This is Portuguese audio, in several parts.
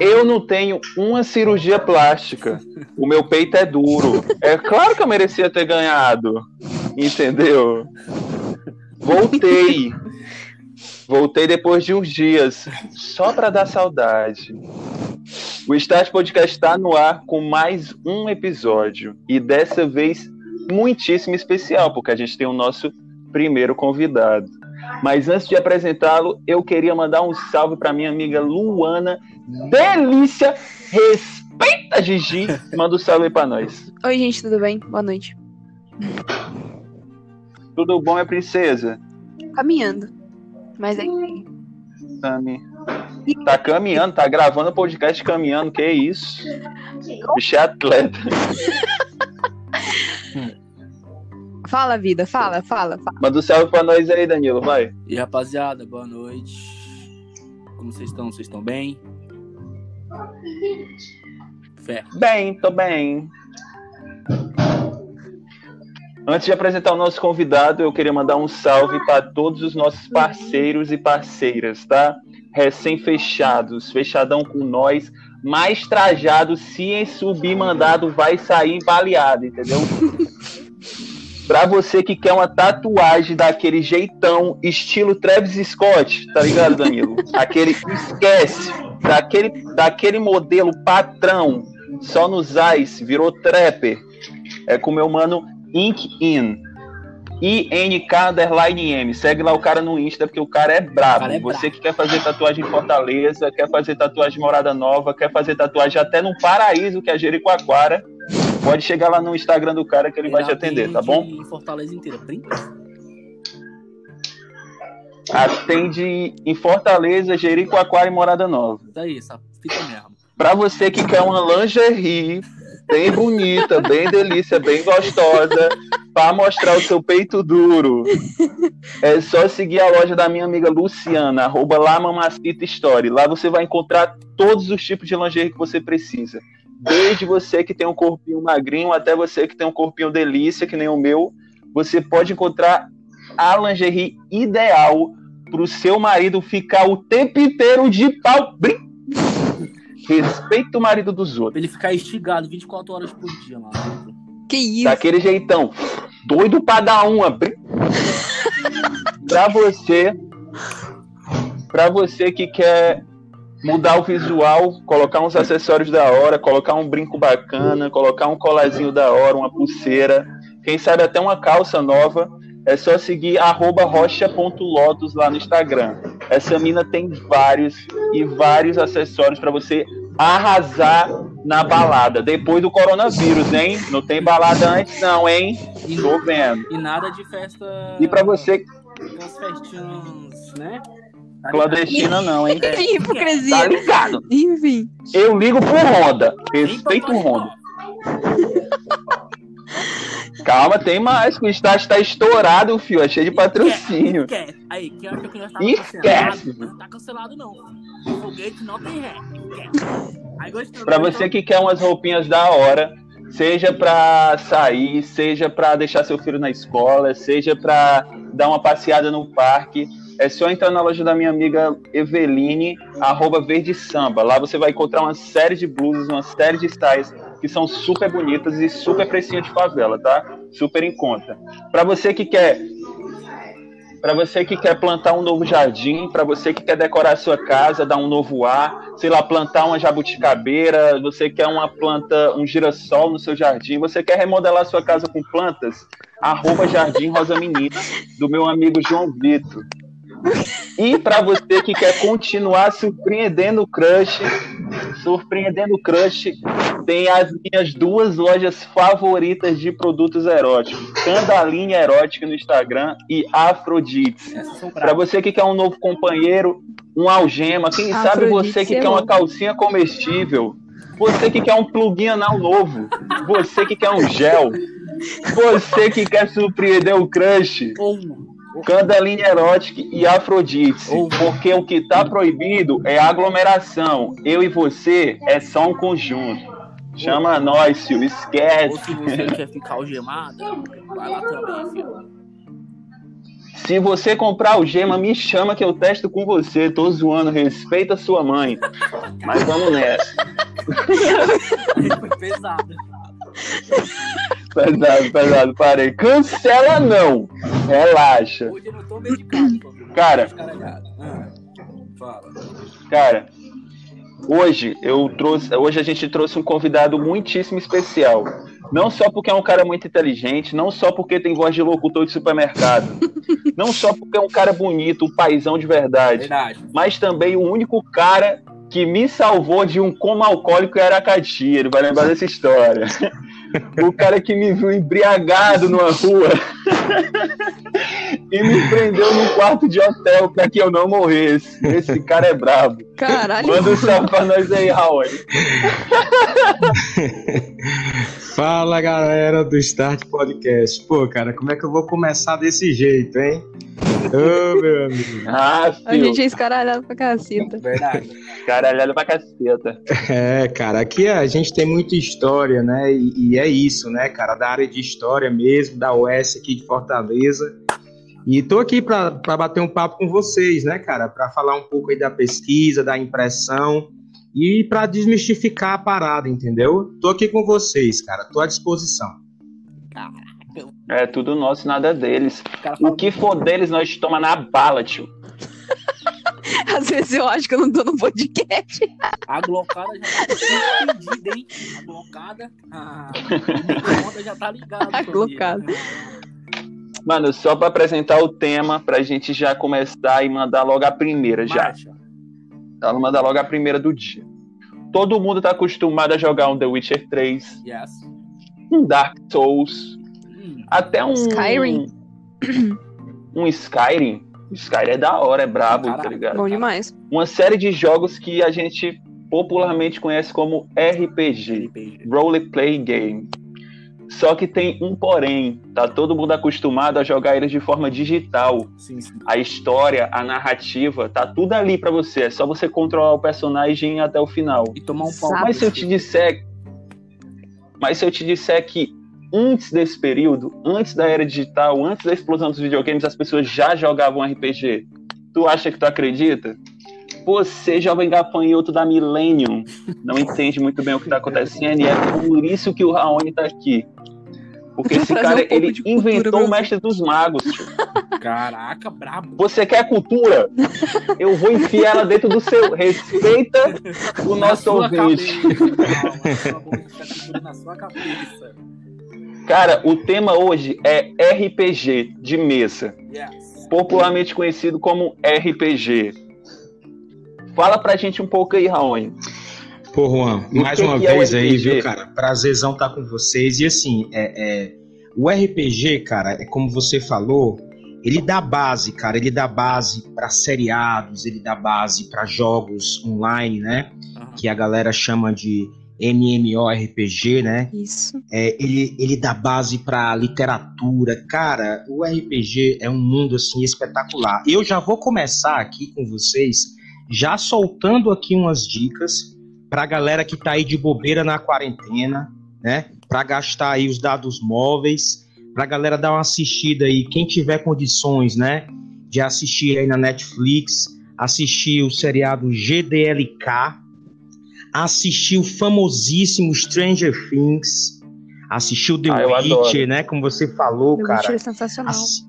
Eu não tenho uma cirurgia plástica. O meu peito é duro. É claro que eu merecia ter ganhado. Entendeu? Voltei. Voltei depois de uns dias, só para dar saudade. O Start Podcast está no ar com mais um episódio. E dessa vez, muitíssimo especial, porque a gente tem o nosso primeiro convidado. Mas antes de apresentá-lo, eu queria mandar um salve para minha amiga Luana. Delícia! Respeita, Gigi! Manda um salve pra nós. Oi, gente, tudo bem? Boa noite. Tudo bom, minha princesa? Caminhando. Mas é Tami. Tá caminhando, tá gravando podcast caminhando, que isso? Bicho é atleta. Fala, vida, fala, fala, fala. Manda um salve pra nós aí, Danilo, vai. E rapaziada, boa noite. Como vocês estão? Vocês estão bem? Fé. Bem, tô bem. Antes de apresentar o nosso convidado, eu queria mandar um salve para todos os nossos parceiros e parceiras, tá? Recém-fechados, fechadão com nós, mais trajado, se em subir mandado, vai sair baleado, entendeu? Pra você que quer uma tatuagem daquele jeitão, estilo Travis Scott, tá ligado, Danilo? Aquele esquece, daquele, daquele modelo patrão, só nos Ice, virou trapper. É com o meu mano Ink In. INK underline M. Segue lá o cara no Insta, porque o cara é brabo. cara é Você que quer fazer tatuagem em Fortaleza, quer fazer tatuagem em Morada Nova, quer fazer tatuagem até no Paraíso, que é Jericoacoara, pode chegar lá no Instagram do cara que ele vai te atender, tá bom? Em Fortaleza inteira. 30? Atende em Fortaleza, Jericoacoara e Morada Nova. Tá aí, essa fita mesmo. Pra você que quer uma lingerie bem bonita, bem delícia, bem gostosa, pra mostrar o seu peito duro, é só seguir a loja da minha amiga Luciana, arroba lá Mamacita Story. Lá você vai encontrar todos os tipos de lingerie que você precisa. Desde você que tem um corpinho magrinho até você que tem um corpinho delícia, que nem o meu, você pode encontrar a lingerie ideal pro seu marido ficar o tempo inteiro de pau. Respeita o marido dos outros. Pra ele ficar estigado 24 horas por dia lá. Que isso? Daquele jeitão. Doido pra dar uma. pra você. Pra você que quer mudar o visual, colocar uns acessórios da hora, colocar um brinco bacana, colocar um colazinho da hora, uma pulseira, quem sabe até uma calça nova, é só seguir rocha.lotus lá no Instagram. Essa mina tem vários e vários acessórios para você arrasar na balada. Depois do coronavírus, hein? Não tem balada antes não, hein? E, Tô vendo. e nada de festa. E para você, festinhas, né? Tá clandestina não, hein? Que Tá hipocrisia. ligado? Enfim. Eu ligo pro Honda. Respeito o Honda. Calma, tem mais. que O estágio tá estourado, fio. É cheio de patrocínio. Esquece. Aí, quem acha que tá Esquece. não tá cancelado, não. O foguete não tem ré. Pra você que quer umas roupinhas da hora, seja pra sair, seja pra deixar seu filho na escola, seja pra dar uma passeada no parque, é só entrar na loja da minha amiga Eveline, arroba Verde Samba. Lá você vai encontrar uma série de blusas, uma série de styles que são super bonitas e super precinho de favela, tá? Super em conta. Pra você que quer para você que quer plantar um novo jardim, para você que quer decorar a sua casa, dar um novo ar, sei lá, plantar uma jabuticabeira, você quer uma planta, um girassol no seu jardim, você quer remodelar sua casa com plantas, arroba Jardim Rosa Menina, do meu amigo João Vitor. E para você que quer continuar surpreendendo o crush, surpreendendo o crush, tem as minhas duas lojas favoritas de produtos eróticos, Candalinha Erótica no Instagram e Afrodite. Para você que quer um novo companheiro, um algema, quem sabe Afrodite, você que é quer uma calcinha comestível, você que quer um plugin anal novo, você que quer um gel, você que quer surpreender o crush, Candelinha Erótica e Afrodite. Ou- Porque o que tá proibido é aglomeração. Eu e você é só um conjunto. Chama nós, filho. ou Esquece. se você quer ficar algemada, vai lá também, filho. Se você comprar o gema, me chama que eu testo com você. Tô zoando, respeita sua mãe. Mas vamos nessa. Foi pesado. Pesado, pesado, parei. Cancela não. Relaxa. Hoje eu não tô medicado. Cara. Ah, fala. Cara, hoje eu trouxe, hoje a gente trouxe um convidado muitíssimo especial. Não só porque é um cara muito inteligente, não só porque tem voz de locutor de supermercado, não só porque é um cara bonito, um paizão de verdade, Verdade. mas também o único cara que me salvou de um coma alcoólico em Aracati. Ele vai lembrar dessa história. O cara que me viu embriagado numa rua e me prendeu num quarto de hotel para que eu não morresse. Esse cara é brabo. Caralho. Manda um salve pra nós aí, Raul. Fala galera do Start Podcast. Pô, cara, como é que eu vou começar desse jeito, hein? Ô, meu amigo. Ah, A gente é escaralhado pra caceta. Verdade. Caralhado pra caceta. É, cara, aqui a gente tem muita história, né? E, e é isso, né, cara? Da área de história mesmo, da OS aqui de Fortaleza. E tô aqui pra pra bater um papo com vocês, né, cara? Pra falar um pouco aí da pesquisa, da impressão e pra desmistificar a parada, entendeu? Tô aqui com vocês, cara. Tô à disposição. Caraca. É tudo nosso, nada deles. O que for deles, nós toma na bala, tio. Às vezes eu acho que eu não tô no podcast. A glocada já tá entendida, hein? A glocada. O micro-ondas já tá ligado. A glocada. Mano, só pra apresentar o tema, pra gente já começar e mandar logo a primeira, já. Marcha. Vou mandar logo a primeira do dia. Todo mundo tá acostumado a jogar um The Witcher 3, Yes. um Dark Souls, Hum, até um. Skyrim. Um Skyrim. Skyrim é da hora, é brabo, tá Caralho. ligado? Bom demais. Uma série de jogos que a gente popularmente conhece como RPG. RPG. Role Play Game. Só que tem um porém, tá todo mundo acostumado a jogar eles de forma digital. Sim, sim. A história, a narrativa, tá tudo ali pra você. É só você controlar o personagem até o final. E tomar um pau. Mas se eu te disser, mas se eu te disser que antes desse período, antes da era digital, antes da explosão dos videogames, as pessoas já jogavam RPG. Tu acha que tu acredita? Você, jovem gafanhoto da Millennium, não entende muito bem o que tá acontecendo e é por isso que o Raoni tá aqui. Porque esse cara, um ele inventou o mestre dos magos. tio. Caraca, brabo. Você quer cultura? Eu vou enfiar ela dentro do seu. Respeita o Na nosso ouvinte. Calma, na sua cabeça. Cara, o tema hoje é RPG de mesa, Yes. popularmente conhecido como RPG. Fala pra gente um pouco aí, Raoni. Pô, Juan, mais uma é vez aí, RPG? viu, cara? Prazerzão estar com vocês. E assim, é, é, o RPG, cara, é como você falou, ele dá base, cara. Ele dá base para seriados, ele dá base para jogos online, né? Que a galera chama de MMORPG, né? Isso. É, ele, ele dá base para literatura. Cara, o RPG é um mundo assim espetacular. Eu já vou começar aqui com vocês, já soltando aqui umas dicas pra galera que tá aí de bobeira na quarentena, né? Pra gastar aí os dados móveis, pra galera dar uma assistida aí, quem tiver condições, né? De assistir aí na Netflix, assistir o seriado GDLK, assistir o famosíssimo Stranger Things, assistir o The Ah, Witcher, né? Como você falou, The cara. Witcher é sensacional. Assi-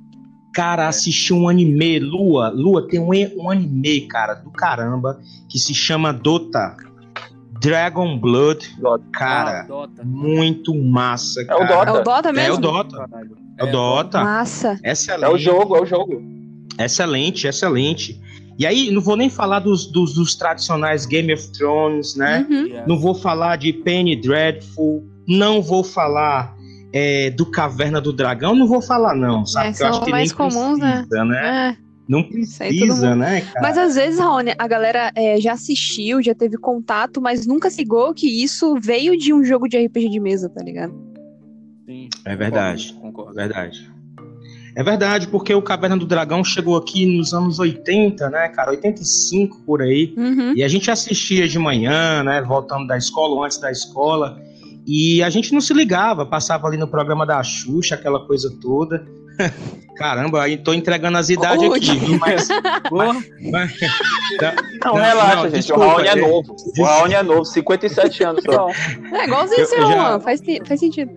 Cara, assisti um anime, Lua, Lua, tem um, um anime, cara, do caramba, que se chama Dota. Dragon Blood, Dota. cara, Ah, Dota. muito massa, É o cara. Dota. É o Dota É mesmo? o Dota, Caralho. é o Dota. Massa. Excelente. É o jogo, é o jogo. Excelente, excelente. E aí, não vou nem falar dos, dos, dos tradicionais Game of Thrones, né? Uhum. Não vou falar de Penny Dreadful, não vou falar é, do Caverna do Dragão, não vou falar não, sabe? É, Porque eu são acho que mais nem comuns, né? precisa, né? É. Não precisa, né, cara? Mas às vezes, Raoni, a galera é, já assistiu, já teve contato, mas nunca se ligou que isso veio de um jogo de RPG de mesa, tá ligado? Sim. É verdade. Concordo, Concordo. Verdade. É verdade, porque o Caverna do Dragão chegou aqui nos anos 80, né, cara? 85 por aí. Uhum. E a gente assistia de manhã, né? Voltando da escola ou antes da escola. E a gente não se ligava, passava ali no programa da Xuxa, aquela coisa toda. Caramba, aí tô entregando as idades Ui. aqui, viu? Mas, Porra, mas- Não, Não, relaxa, não, gente. desculpa, o Raoni é é- novo. O Raoni é novo, 57 anos só. É igualzinho seu, eu já- Juan. Faz, faz sentido.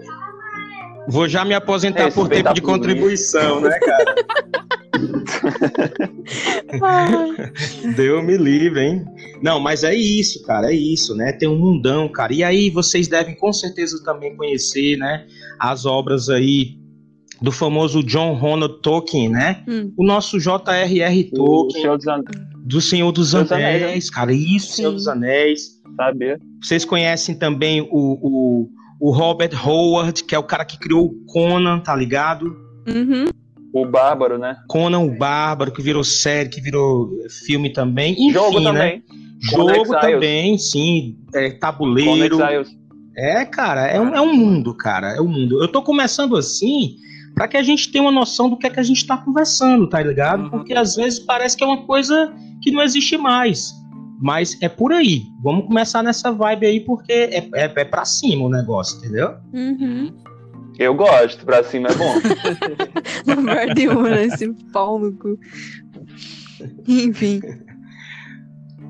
vou já me aposentar É, por tempo de contribuição, né, cara? Deu me livre, hein? Não, mas é isso, cara, é isso, né? Tem um mundão, cara. E aí vocês devem com certeza também conhecer, né? As obras aí do famoso John Ronald Tolkien, né? Hum. O nosso J.R.R. Tolkien, Senhor dos Anéis, do Senhor dos Senhor Anéis, Anéis, cara. Isso, Senhor Sim. dos Anéis. sabe? Vocês conhecem também o, o, o Robert Howard, que é o cara que criou o Conan, tá ligado? uhum. O Bárbaro, né? Conan o Bárbaro, que virou série, que virou filme também. Enfim, Jogo né? também. Conan Jogo também, sim. É, tabuleiro. É, cara, é um, é um mundo, cara. É um mundo. Eu tô começando assim pra que a gente tenha uma noção do que é que a gente tá conversando, tá ligado? Uhum. Porque às vezes parece que é uma coisa que não existe mais. Mas é por aí. Vamos começar nessa vibe aí, porque é, é, é pra cima o negócio, entendeu? Uhum. Eu gosto, pra cima é bom. Lugar de uma, né? Esse pau no cu. Enfim.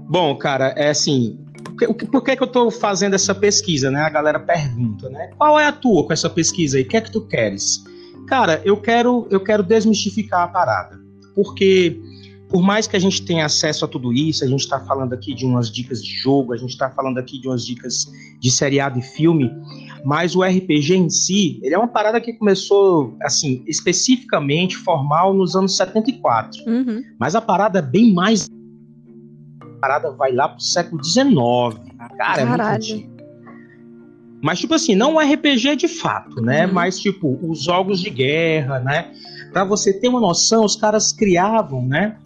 Bom, cara, é assim. Por que, por que, que eu tô fazendo essa pesquisa, né? A galera pergunta, né? Qual é a tua com essa pesquisa aí? O que é que tu queres? Cara, eu quero, eu quero desmistificar a parada. Porque, por mais que a gente tenha acesso a tudo isso, a gente tá falando aqui de umas dicas de jogo, a gente tá falando aqui de umas dicas de seriado e filme, mas o RPG em si, ele é uma parada que começou, assim, especificamente formal nos anos 74. Uhum. Mas a parada é bem mais. A parada vai lá pro século XIX. Cara, é muito Caralho. antigo. Mas, tipo assim, não um RPG de fato, né? Uhum. Mas, tipo, os jogos de guerra, né? Pra você ter uma noção, os caras criavam, né?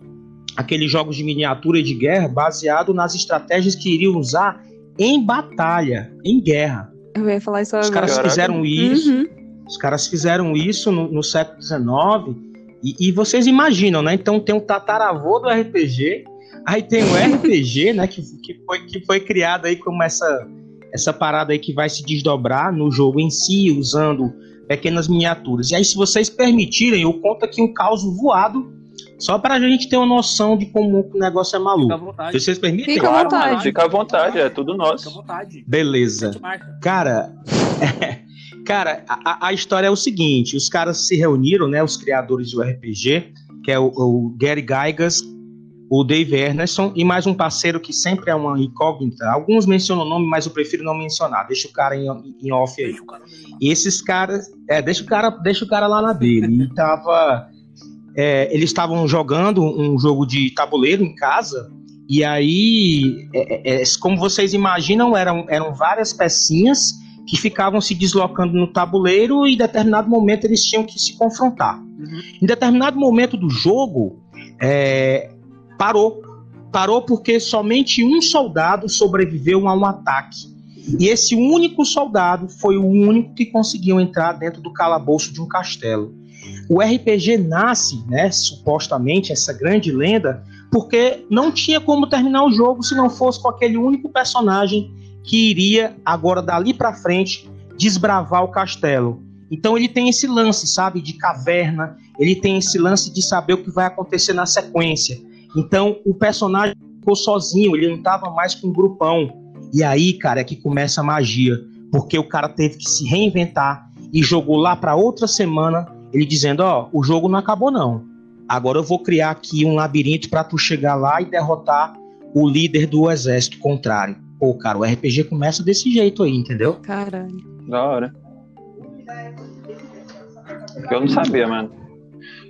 Aqueles jogos de miniatura e de guerra baseado nas estratégias que iriam usar em batalha, em guerra. Eu ia falar isso Os agora. caras Caraca. fizeram isso. Uhum. Os caras fizeram isso no, no século XIX e, e vocês imaginam, né? Então tem um tataravô do RPG, aí tem o RPG, né? Que, que, foi, que foi criado aí como essa, essa parada aí que vai se desdobrar no jogo em si, usando pequenas miniaturas. E aí, se vocês permitirem, eu conto aqui um caos voado, só para a gente ter uma noção de como o negócio é Fica à maluco. vontade. Vocês permitem? Fica à Claro, vontade. mano, fica à vontade, é tudo Fica à nosso. vontade. Beleza. Cara, cara, a, a história é o seguinte: os caras se reuniram, né? Os criadores do RPG, que é o, o Gary Gygax, o Dave Erneson e mais um parceiro que sempre é uma incógnita. Alguns mencionam o nome, mas eu prefiro não mencionar. Deixa o cara em, em off aí. Deixa o cara no- E esses caras, é, deixa o cara, deixa o cara lá na dele. E tava, é, eles estavam jogando um jogo de tabuleiro em casa. E aí, é, é, é, como vocês imaginam, eram, eram várias pecinhas que ficavam se deslocando no tabuleiro e em determinado momento eles tinham que se confrontar. Uhum. Em determinado momento do jogo, é, parou. Parou porque somente um soldado sobreviveu a um ataque. E esse único soldado foi o único que conseguiu entrar dentro do calabouço de um castelo. O RPG nasce, né, supostamente, essa grande lenda, porque não tinha como terminar o jogo se não fosse com aquele único personagem que iria, agora dali pra frente, desbravar o castelo. Então ele tem esse lance, sabe, de caverna, ele tem esse lance de saber o que vai acontecer na sequência. Então o personagem ficou sozinho, ele não estava mais com um grupão. E aí, cara, é que começa a magia, porque o cara teve que se reinventar e jogou lá para outra semana, ele dizendo: Ó, o jogo não acabou não. Agora eu vou criar aqui um labirinto para tu chegar lá e derrotar o líder do exército contrário. Pô, cara, o RPG começa desse jeito aí, entendeu? Caralho. Da hora. Eu não sabia, mano.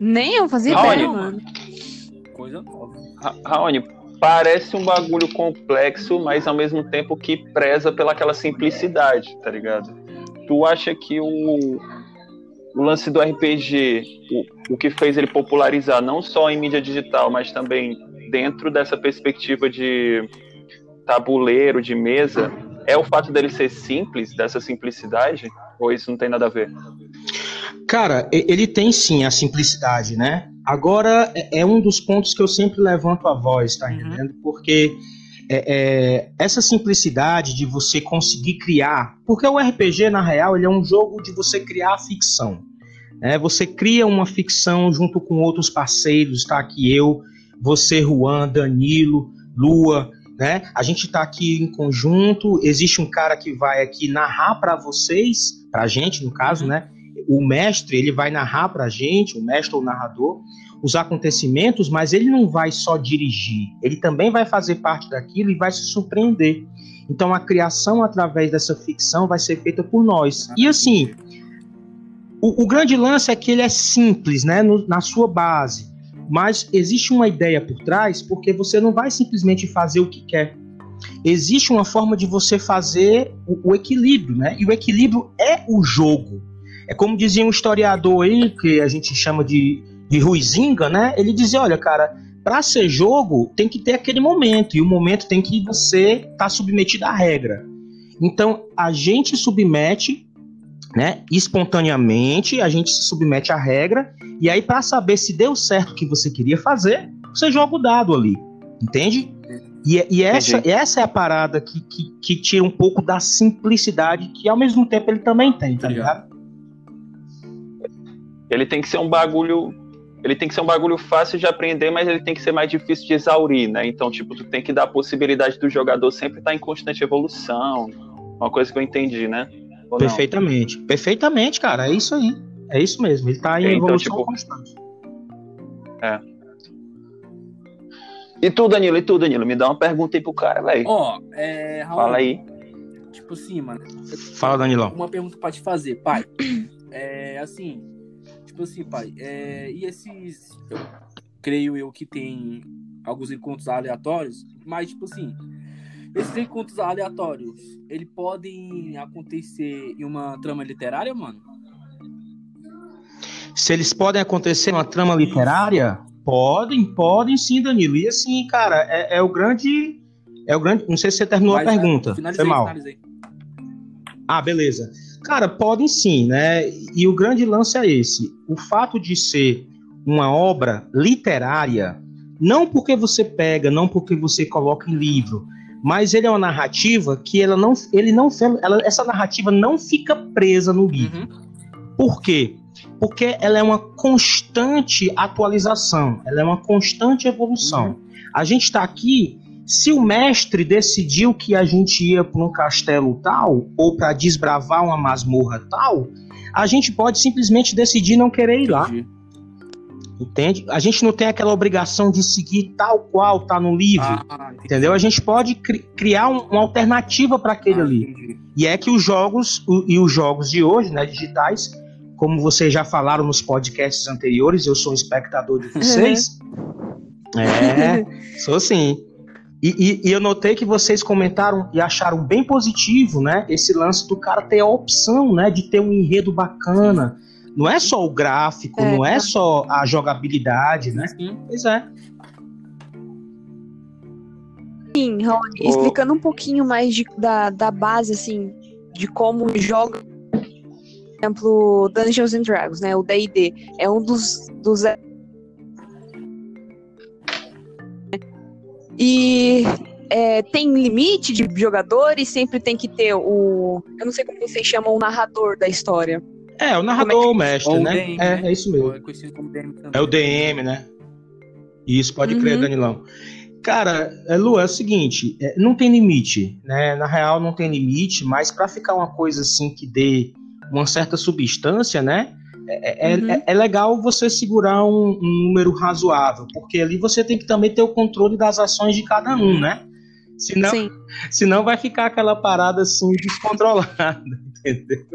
Nem eu fazia ideia, mano. Coisa nova. Ra- Raoni, parece um bagulho complexo, mas ao mesmo tempo que preza pelaquela simplicidade, tá ligado? Tu acha que o, o lance do RPG, o, o que fez ele popularizar não só em mídia digital, mas também dentro dessa perspectiva de tabuleiro, de mesa, é o fato dele ser simples, dessa simplicidade? Ou isso não tem nada a ver? Cara, ele tem sim a simplicidade, né? Agora é é um dos pontos que eu sempre levanto a voz, tá Uhum. entendendo? Porque é, é, essa simplicidade de você conseguir criar, porque o RPG na real ele é um jogo de você criar a ficção, Né? Você cria uma ficção junto com outros parceiros, está aqui eu, você, Juan, Danilo, Lua, né? A gente está aqui em conjunto. Existe um cara que vai aqui narrar para vocês, para a gente, no caso, Uhum. né? O mestre ele vai narrar para a gente, o mestre ou o narrador, os acontecimentos, mas ele não vai só dirigir. Ele também vai fazer parte daquilo e vai se surpreender. Então a criação através dessa ficção vai ser feita por nós. E assim, o, o grande lance é que ele é simples, né? no- na sua base. Mas existe uma ideia por trás, porque você não vai simplesmente fazer o que quer. Existe uma forma de você fazer o, o equilíbrio, né? E o equilíbrio é o jogo. É como dizia um historiador aí, que a gente chama de, de Ruizinga, né? Ele dizia, olha, cara, para ser jogo tem que ter aquele momento, e o momento tem que você estar submetido à regra. Então, a gente submete, né, espontaneamente, a gente se submete à regra, e aí para saber se deu certo o que você queria fazer, você joga o dado ali, entende? E, e essa, Entendi. essa é a parada que, que, que tira um pouco da simplicidade que ao mesmo tempo ele também tem, tá Tá ligado? Ele tem que ser um bagulho. Ele tem que ser um bagulho fácil de aprender, mas ele tem que ser mais difícil de exaurir, né? Então, tipo, tu tem que dar a possibilidade do jogador sempre estar em constante evolução. Uma coisa que eu entendi, né? Ou não? Perfeitamente. Perfeitamente, cara. É isso aí. É isso mesmo. Ele tá em Então, evolução tipo, constante. E tu, Danilo, e tu, Danilo? Me dá uma pergunta aí pro cara, velho. Ó, é. Raul, Fala aí. Tipo assim, mano. Fala, Danilão. Uma pergunta pra te fazer, pai. É assim. Tipo assim, pai. É, e esses. Eu creio eu que tem alguns encontros aleatórios, mas, tipo assim. Esses encontros aleatórios, eles podem acontecer em uma trama literária, mano? Se eles podem acontecer numa trama literária, podem, podem sim, Danilo. E assim, cara, é, é o grande. É o grande. Não sei se você terminou Mas, a pergunta. é, finalizei, Foi mal. finalizei. Ah, beleza. Cara, podem sim, né? E o grande lance é esse: o fato de ser uma obra literária, não porque você pega, não porque você coloca em livro, mas ele é uma narrativa que ela não, ele não, ela, essa narrativa não fica presa no livro. Uhum. Por quê? Porque ela é uma constante atualização, ela é uma constante evolução. A gente está aqui. Se o mestre decidiu que a gente ia para um castelo tal, ou para desbravar uma masmorra tal, a gente pode simplesmente decidir não querer ir lá, Entendi. entende? A gente não tem aquela obrigação de seguir tal qual tá no livro, Ah, entendeu? A gente pode cri- criar um- uma alternativa para aquele Ah, ali. entendi. E é que os jogos o- e os jogos de hoje, né, digitais, como vocês já falaram nos podcasts anteriores, eu sou um espectador de vocês. é, sou sim. E, e- e eu notei que vocês comentaram e acharam bem positivo, né, esse lance do cara ter a opção, né, de ter um enredo bacana. Não é só o gráfico, É. não é só a jogabilidade, né? Sim. Pois é. Sim, Ô. explicando um pouquinho mais de- da, da base, assim, de como joga, por exemplo, Dungeons and Dragons, né? O D&D é um dos, dos e é, tem limite de jogadores, sempre tem que ter o, eu não sei como vocês chamam o narrador da história. É, o narrador, o mestre, Ou o né? DM, é, né? é isso mesmo. É. É o DM, né? Isso, pode Uhum. crer, Danilão. Cara, é, Lu, é o seguinte, é, não tem limite, né? Na real, não tem limite, mas para ficar uma coisa assim que dê uma certa substância, né? É, é- Uhum. é- é legal você segurar um, um número razoável, porque ali você tem que também ter o controle das ações de cada um, né? Senão, Sim. senão vai ficar aquela parada assim descontrolada, entendeu?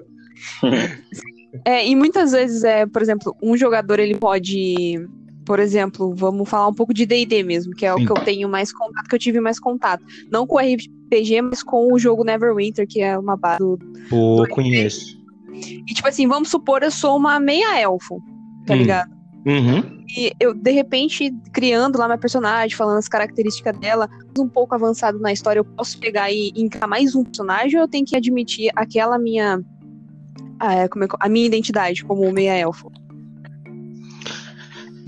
É, e muitas vezes, é, por exemplo, um jogador ele pode, por exemplo, vamos falar um pouco de D&D mesmo, que é Sim. o que eu tenho mais contato, que eu tive mais contato. Não com o RPG, mas com o jogo Neverwinter, que é uma base do... Pô, conheço. E tipo assim, vamos supor, eu sou uma meia elfo, tá Hum. ligado? Uhum. E eu, de repente, criando lá minha personagem, falando as características dela, um pouco avançado na história, eu posso pegar e encarar mais um personagem ou eu tenho que admitir aquela minha... ah, é, como é a minha identidade como meia elfo?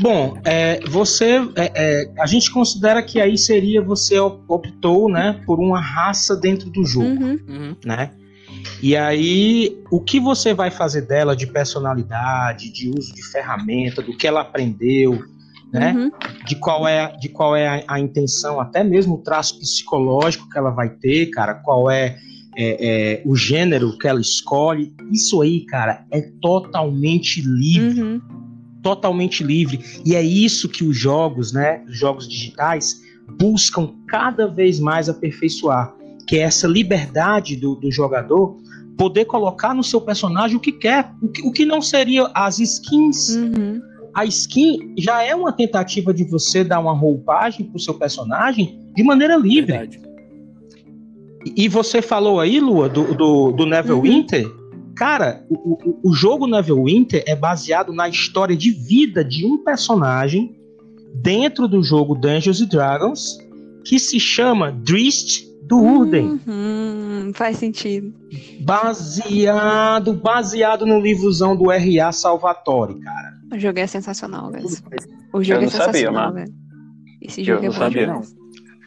Bom, é, você, é, é, a gente considera que aí seria você op- optou, né, por uma raça dentro do jogo, Uhum. Uhum. né? E aí, o que você vai fazer dela de personalidade, de uso de ferramenta, do que ela aprendeu, né? Uhum. De qual é, de qual é a, a intenção, até mesmo o traço psicológico que ela vai ter, cara, qual é, é, é, o gênero que ela escolhe. Isso aí, cara, é totalmente livre. Uhum. Totalmente livre. E é isso que os jogos, né? Os jogos digitais buscam cada vez mais aperfeiçoar. Que é essa liberdade do, do jogador poder colocar no seu personagem o que quer, o que, o que não seria as skins. Uhum. A skin já é uma tentativa de você dar uma roupagem pro seu personagem de maneira livre. Verdade. E você falou aí, Lua, do, do, do Neverwinter. Cara, o, o, o jogo Neverwinter é baseado na história de vida de um personagem dentro do jogo Dungeons and Dragons que se chama Drist do Urden. Uhum. Faz sentido. Baseado, baseado no livrozão do R.A. Salvatore, cara. O jogo é sensacional, velho. O jogo Eu é sabia, sensacional, mano. velho. Esse Eu jogo é não bom sabia.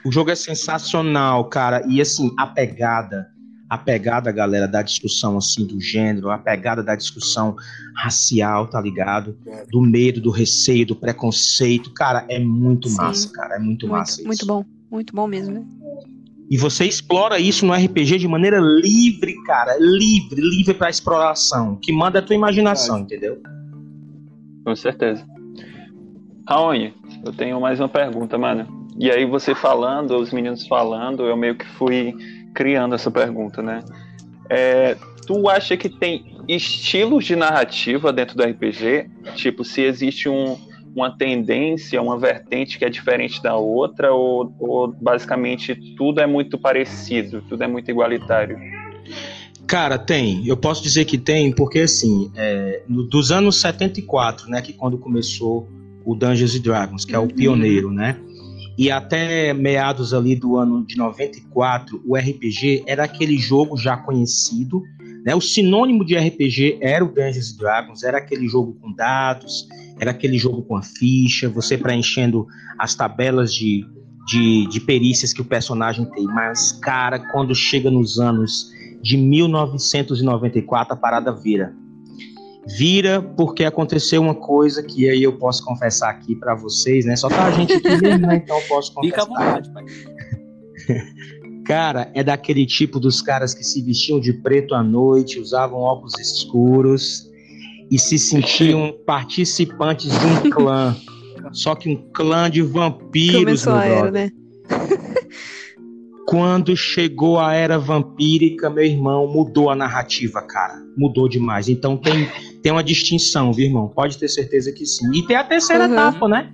O jogo é sensacional, cara. E assim, a pegada, a pegada, galera, da discussão assim do gênero, a pegada da discussão racial, tá ligado? Do medo, do receio, do preconceito, cara, é muito Sim. massa, cara. É muito, massa Muito, isso. muito bom. Muito bom mesmo, velho. E você explora isso no RPG de maneira livre, cara. Livre, livre pra exploração. Que manda é a tua imaginação, entendeu? Com certeza. Raoni, eu tenho mais uma pergunta, mano. E aí você falando, os meninos falando, eu meio que fui criando essa pergunta, né? É, tu acha que tem estilos de narrativa dentro do RPG? Tipo, se existe um, uma tendência, uma vertente que é diferente da outra, ou, ou basicamente tudo é muito parecido, tudo é muito igualitário? Cara, tem. Eu posso dizer que tem, porque assim, é, no- dos anos 74, né, que quando começou o Dungeons and Dragons, que é o Uhum. pioneiro, né? E até meados ali do ano de 94, o RPG era aquele jogo já conhecido, né? O sinônimo de RPG era o Dungeons Dragons, era aquele jogo com dados, era aquele jogo com a ficha, você preenchendo as tabelas de, de, de perícias que o personagem tem. Mas, cara, quando chega nos anos de 1994, a parada vira. Vira porque aconteceu uma coisa que aí eu posso confessar aqui pra vocês, né? Só tá a gente aqui mesmo, né? Então eu posso Fica à confessar. vontade, pai. Cara, é daquele tipo dos caras que se vestiam de preto à noite, usavam óculos escuros e se sentiam participantes de um clã. Só que um clã de vampiros, Começou meu a era, né? Quando chegou a era vampírica, meu irmão, mudou a narrativa, cara. Mudou demais. Então tem, tem uma distinção, viu, irmão? Pode ter certeza que sim. E tem a terceira Uhum. etapa, né?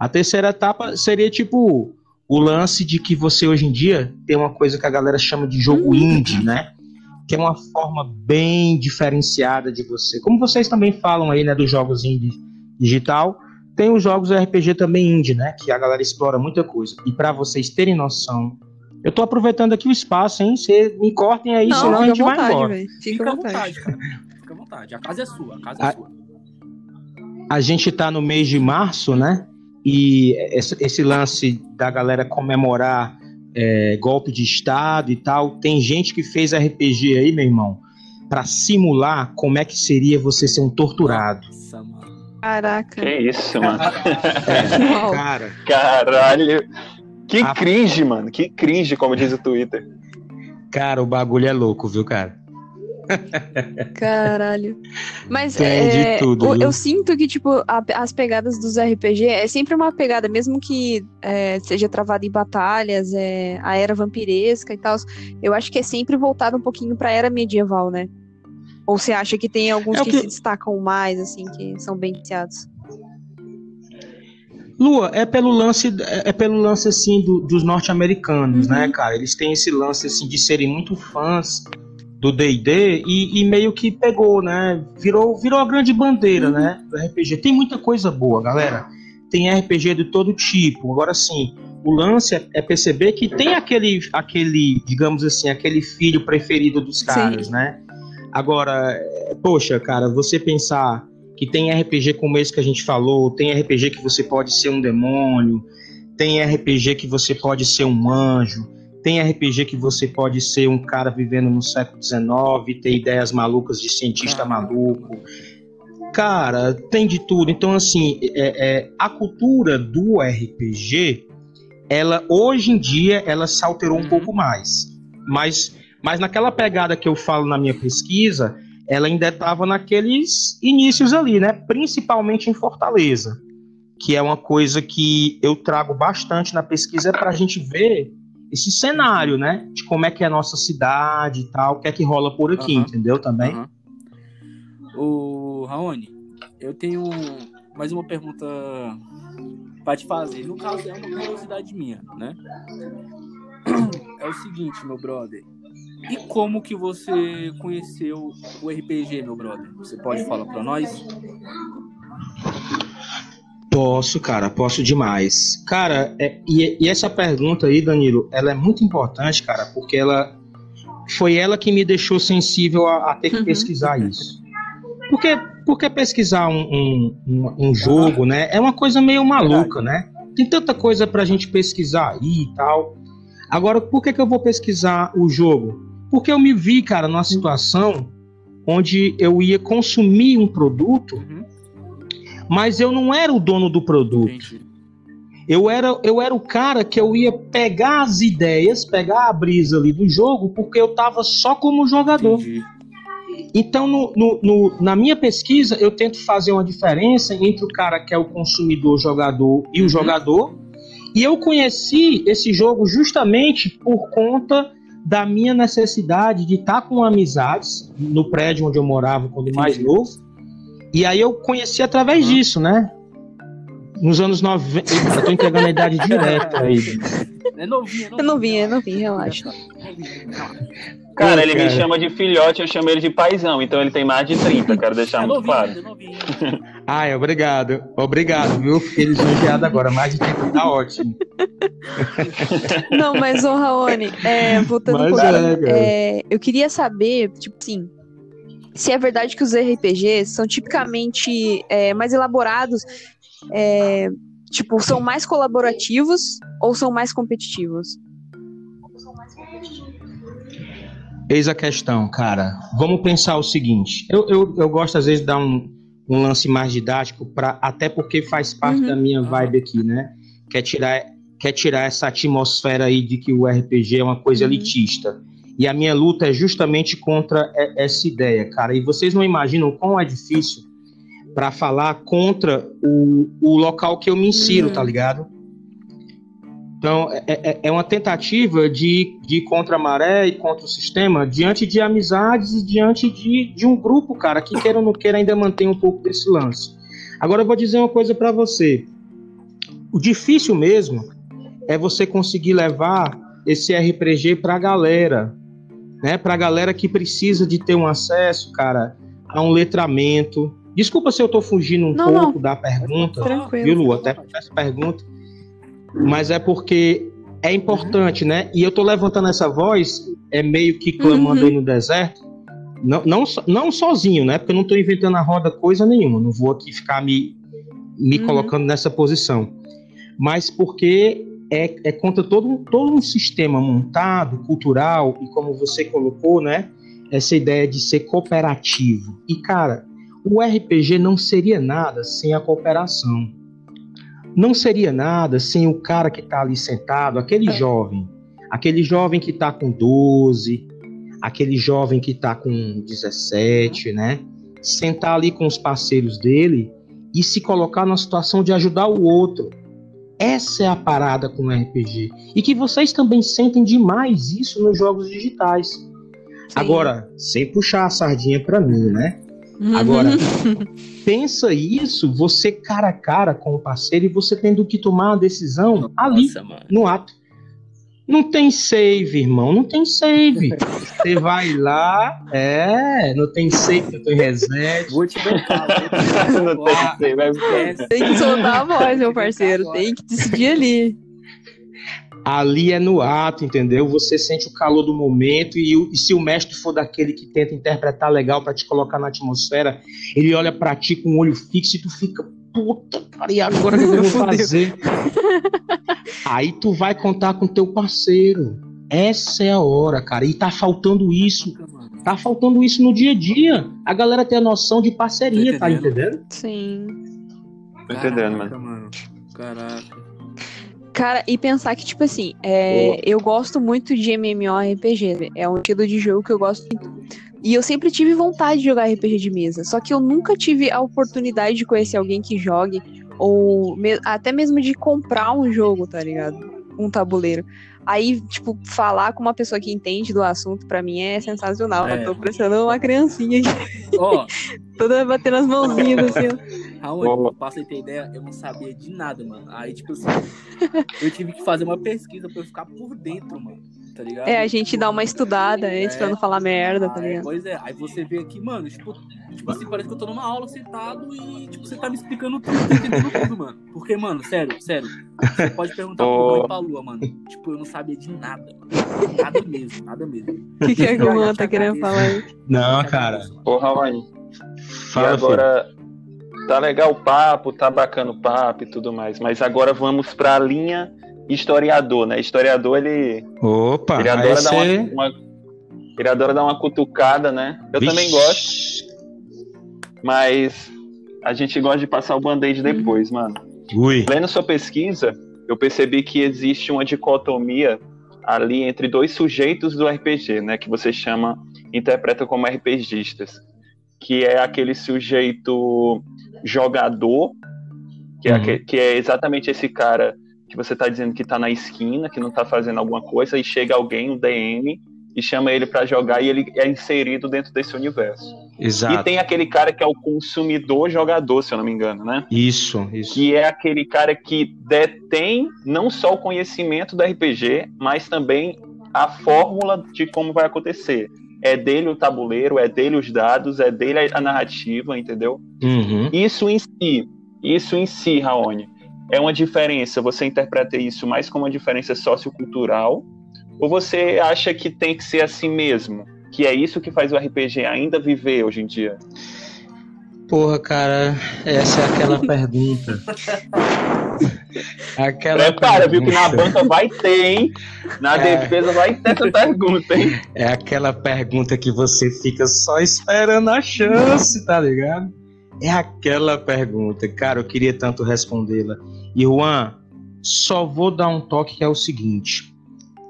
A terceira etapa seria tipo o lance de que você hoje em dia tem uma coisa que a galera chama de jogo Uhum. indie, né? Que é uma forma bem diferenciada de você. Como vocês também falam aí, né, dos jogos indie digital, tem os jogos RPG também indie, né? Que a galera explora muita coisa. E pra vocês terem noção, eu tô aproveitando aqui o espaço, hein? Vocês me cortem aí, Não, senão a gente à vai vontade, embora. velho. Fica à vontade. vontade, cara. Fica à vontade. A casa é sua, a casa é Ah, sua. A gente tá no mês de março, né? E esse, lance da galera comemorar é, golpe de Estado e tal, tem gente que fez RPG aí, meu irmão, pra simular como é que seria você ser um torturado. Nossa, mano. Caraca. Que isso, mano. Uau. Cara, Caralho. Que A- cringe, mano. Que cringe, como diz o Twitter. cara, o bagulho é louco, viu, cara? Caralho. Mas é, de tudo, eu, eu sinto que, tipo, a- as pegadas dos RPG é sempre uma pegada, mesmo que é, seja travada em batalhas, é, a era vampiresca e tal. Eu acho que é sempre voltado um pouquinho pra era medieval, né? Ou você acha que tem alguns É que, que- se destacam mais, assim, que são bem iniciados? Lua, é pelo lance, é pelo lance assim do- dos norte-americanos, Uhum. né, cara? Eles têm esse lance assim de serem muito fãs do D&D e, e meio que pegou, né? Virou, virou a grande bandeira, Uhum. né? Do RPG. Tem muita coisa boa, galera. Tem RPG de todo tipo. Agora sim, o lance é, é perceber que tem aquele, aquele, digamos assim, aquele filho preferido dos caras, Sim. né? Agora, poxa, cara, você pensar que tem RPG como esse que a gente falou, tem RPG que você pode ser um demônio, tem RPG que você pode ser um anjo, tem RPG que você pode ser um cara vivendo no século XIX, ter ideias malucas de cientista maluco. Cara, tem de tudo. Então, assim, é, é, a cultura do RPG, ela hoje em dia, ela se alterou um Uhum. pouco mais. Mas, mas naquela pegada que eu falo na minha pesquisa, ela ainda estava naqueles inícios ali, né? Principalmente em Fortaleza, que é uma coisa que eu trago bastante na pesquisa para a gente ver esse cenário, né? De como é que é a nossa cidade e tal, o que é que rola por aqui, Aham. entendeu? Também. Aham. O Raoni, eu tenho mais uma pergunta para te fazer. No caso, é uma curiosidade minha, né? É o seguinte, meu brother. E como que você conheceu o RPG, meu brother? Você pode falar para nós? Posso, cara, posso demais. Cara, é- e, e essa pergunta aí, Danilo, ela é muito importante, cara, porque ela foi ela que me deixou sensível a, a ter que Uhum. pesquisar isso. Porque, porque pesquisar um, um, um- jogo, né, é uma coisa meio maluca, né? Tem tanta coisa pra gente pesquisar aí e tal. Agora, por que, que eu vou pesquisar o jogo? Porque eu me vi, cara, numa situação onde eu ia consumir um produto, Uhum. Mas eu não era o dono do produto. Entendi. Eu era, eu era o cara que eu ia pegar as ideias, pegar a brisa ali do jogo, porque eu tava só como jogador. Entendi. Então, no- no- no- na minha pesquisa, eu tento fazer uma diferença entre o cara que é o consumidor jogador e o Uhum. jogador. E eu conheci esse jogo justamente por conta da minha necessidade de estar com amizades no prédio onde eu morava quando mais Entendi. novo. E aí eu conheci através Uhum. disso, né? Nos anos 90. Eu tô entregando a idade direta aí. É novinha, Eu não vi, eu não vi, relaxa. Cara, ele me chama de filhote, eu chamo ele de paizão, então ele tem mais de 30, quero deixar É muito novinho, claro. é. Ai, obrigado. Obrigado, viu? Fiquei lisonjeado agora. Mais de tempo tá ótimo. Não, mas, ô Raoni, é, voltando Mas um é, é, eu queria saber, tipo assim, se é verdade que os RPGs são tipicamente é, mais elaborados, é, tipo, são mais colaborativos ou são mais competitivos? Eis a questão, cara. Vamos pensar o seguinte. Eu, eu, eu gosto, às vezes, de dar um, um lance mais didático, pra, até porque faz parte Uhum. da minha vibe aqui, né? Quer tirar, quer tirar essa atmosfera aí de que o RPG é uma coisa Uhum. elitista. E a minha luta é justamente contra essa ideia, cara. E vocês não imaginam quão é difícil para falar contra o, o local que eu me insiro, Uhum. tá ligado? Então, é, é- é uma tentativa de, de ir contra a maré e contra o sistema diante de amizades e diante de, de um grupo, cara, que queira ou não queira ainda mantém um pouco desse lance. Agora eu vou dizer uma coisa para você. O difícil mesmo é você conseguir levar esse RPG pra galera, né? Pra galera que precisa de ter um acesso, cara, a um letramento. Desculpa se eu tô fugindo um Não, pouco não. da pergunta, Tranquilo. viu, Lu? Até essa pergunta. Mas é porque é importante, né? E eu tô levantando essa voz, é meio que clamando Uhum. aí no deserto. Não, não, não sozinho, né? Porque eu não tô inventando a roda coisa nenhuma. Não vou aqui ficar me, me Uhum. colocando nessa posição. Mas porque é, é contra todo, um- todo um sistema montado, cultural, e como você colocou, né? Essa ideia de ser cooperativo. E, cara, o RPG não seria nada sem a cooperação. Não seria nada sem o cara que está ali sentado, aquele jovem. Aquele jovem que está com 12, aquele jovem que está com 17, né? Sentar ali com os parceiros dele e se colocar na situação de ajudar o outro. Essa é a parada com o RPG. E que vocês também sentem demais isso nos jogos digitais. Sim. Agora, sem puxar a sardinha para mim, né? Uhum. Agora, pensa isso, você cara a cara com o parceiro e você tendo que tomar uma decisão ali, Nossa, no ato. Não tem save, irmão, não tem save. Você vai lá, é, não tem save, não tem reset. Vou te bancar. vou te bancar Não tem ser, vai Esquece. Tem que soltar a voz, meu parceiro. Tem que decidir ali. Ali é no ato, entendeu? Você sente o calor do momento e, e se o mestre for daquele que tenta interpretar legal pra te colocar na atmosfera, ele olha pra ti com o olho fixo e tu fica, puta, cara, e agora o que eu vou fazer? Aí tu vai contar com teu parceiro. Essa é a hora, cara. E tá faltando isso. Tá faltando isso no dia a dia. A galera tem a noção de parceria, tá entendendo? Sim. Tô entendendo, Caraca, mano. mano. Caraca. Cara, e pensar que, tipo assim, é, eu gosto muito de MMORPG, né? é um estilo de jogo que eu gosto muito. E eu sempre tive vontade de jogar RPG de mesa, só que eu nunca tive a oportunidade de conhecer alguém que jogue, ou me- até mesmo de comprar um jogo, tá ligado? Um tabuleiro. Aí, tipo, falar com uma pessoa que entende do assunto, pra mim é sensacional. É. Eu tô parecendo uma criancinha aqui, Ó, toda batendo as mãozinhas assim. Raul, Boa. pra você ter ideia, eu não sabia de nada, mano. Aí, tipo assim, eu tive que fazer uma pesquisa pra eu ficar por dentro, mano. Tá ligado? É, a gente dá uma estudada antes pra não falar merda, tá é, ligado? pois é, aí você vê aqui, mano, tipo, tipo assim, parece que eu tô numa aula sentado e, tipo, você tá me explicando tudo, entendendo tudo, mano. Porque, mano, sério, sério, você pode perguntar pro Ô. Luan e pra Lua, mano. Tipo, eu não sabia de nada, mano. Nada mesmo, nada mesmo. O que, que a Eu Guman te tá querendo falar aí? Não, cara. mano. Porra, Rony. E Fala, agora tá legal o papo, tá bacana o papo e tudo mais, mas agora vamos pra linha historiador, né? Historiador ele. Opa, ele adora dar você... uma, uma- ele adora dar uma cutucada, né? Eu também Vixe. gosto, mas a gente gosta de passar o band-aid depois, mano. Ui. Lendo sua pesquisa, eu percebi que existe uma dicotomia ali entre dois sujeitos do RPG, né, que você chama, interpreta como RPGistas, que é aquele sujeito jogador, que, é, Uhum. aque- que é exatamente esse cara que você está dizendo que está na esquina, que não está fazendo alguma coisa, e chega alguém, um DM, e chama ele para jogar e ele é inserido dentro desse universo. Exato. E tem aquele cara que é o consumidor jogador, se eu não me engano, né? Isso, isso. que é aquele cara que detém não só o conhecimento do RPG, mas também a fórmula de como vai acontecer. É dele o tabuleiro, é dele os dados, é dele a narrativa, entendeu? Uhum. Isso em si, isso em si, Raoni, é uma diferença. Você interpreta isso mais como uma diferença sociocultural, ou você acha que tem que ser assim mesmo? Que é isso que faz o RPG ainda viver hoje em dia? Porra, cara, essa é aquela pergunta. aquela Prepara, viu que na pergunta. banca vai ter, hein? Na É. defesa vai ter essa pergunta, hein? É aquela pergunta que você fica só esperando a chance, tá ligado? É aquela pergunta. Cara, eu queria tanto respondê-la. E Juan, só vou dar um toque que é o seguinte: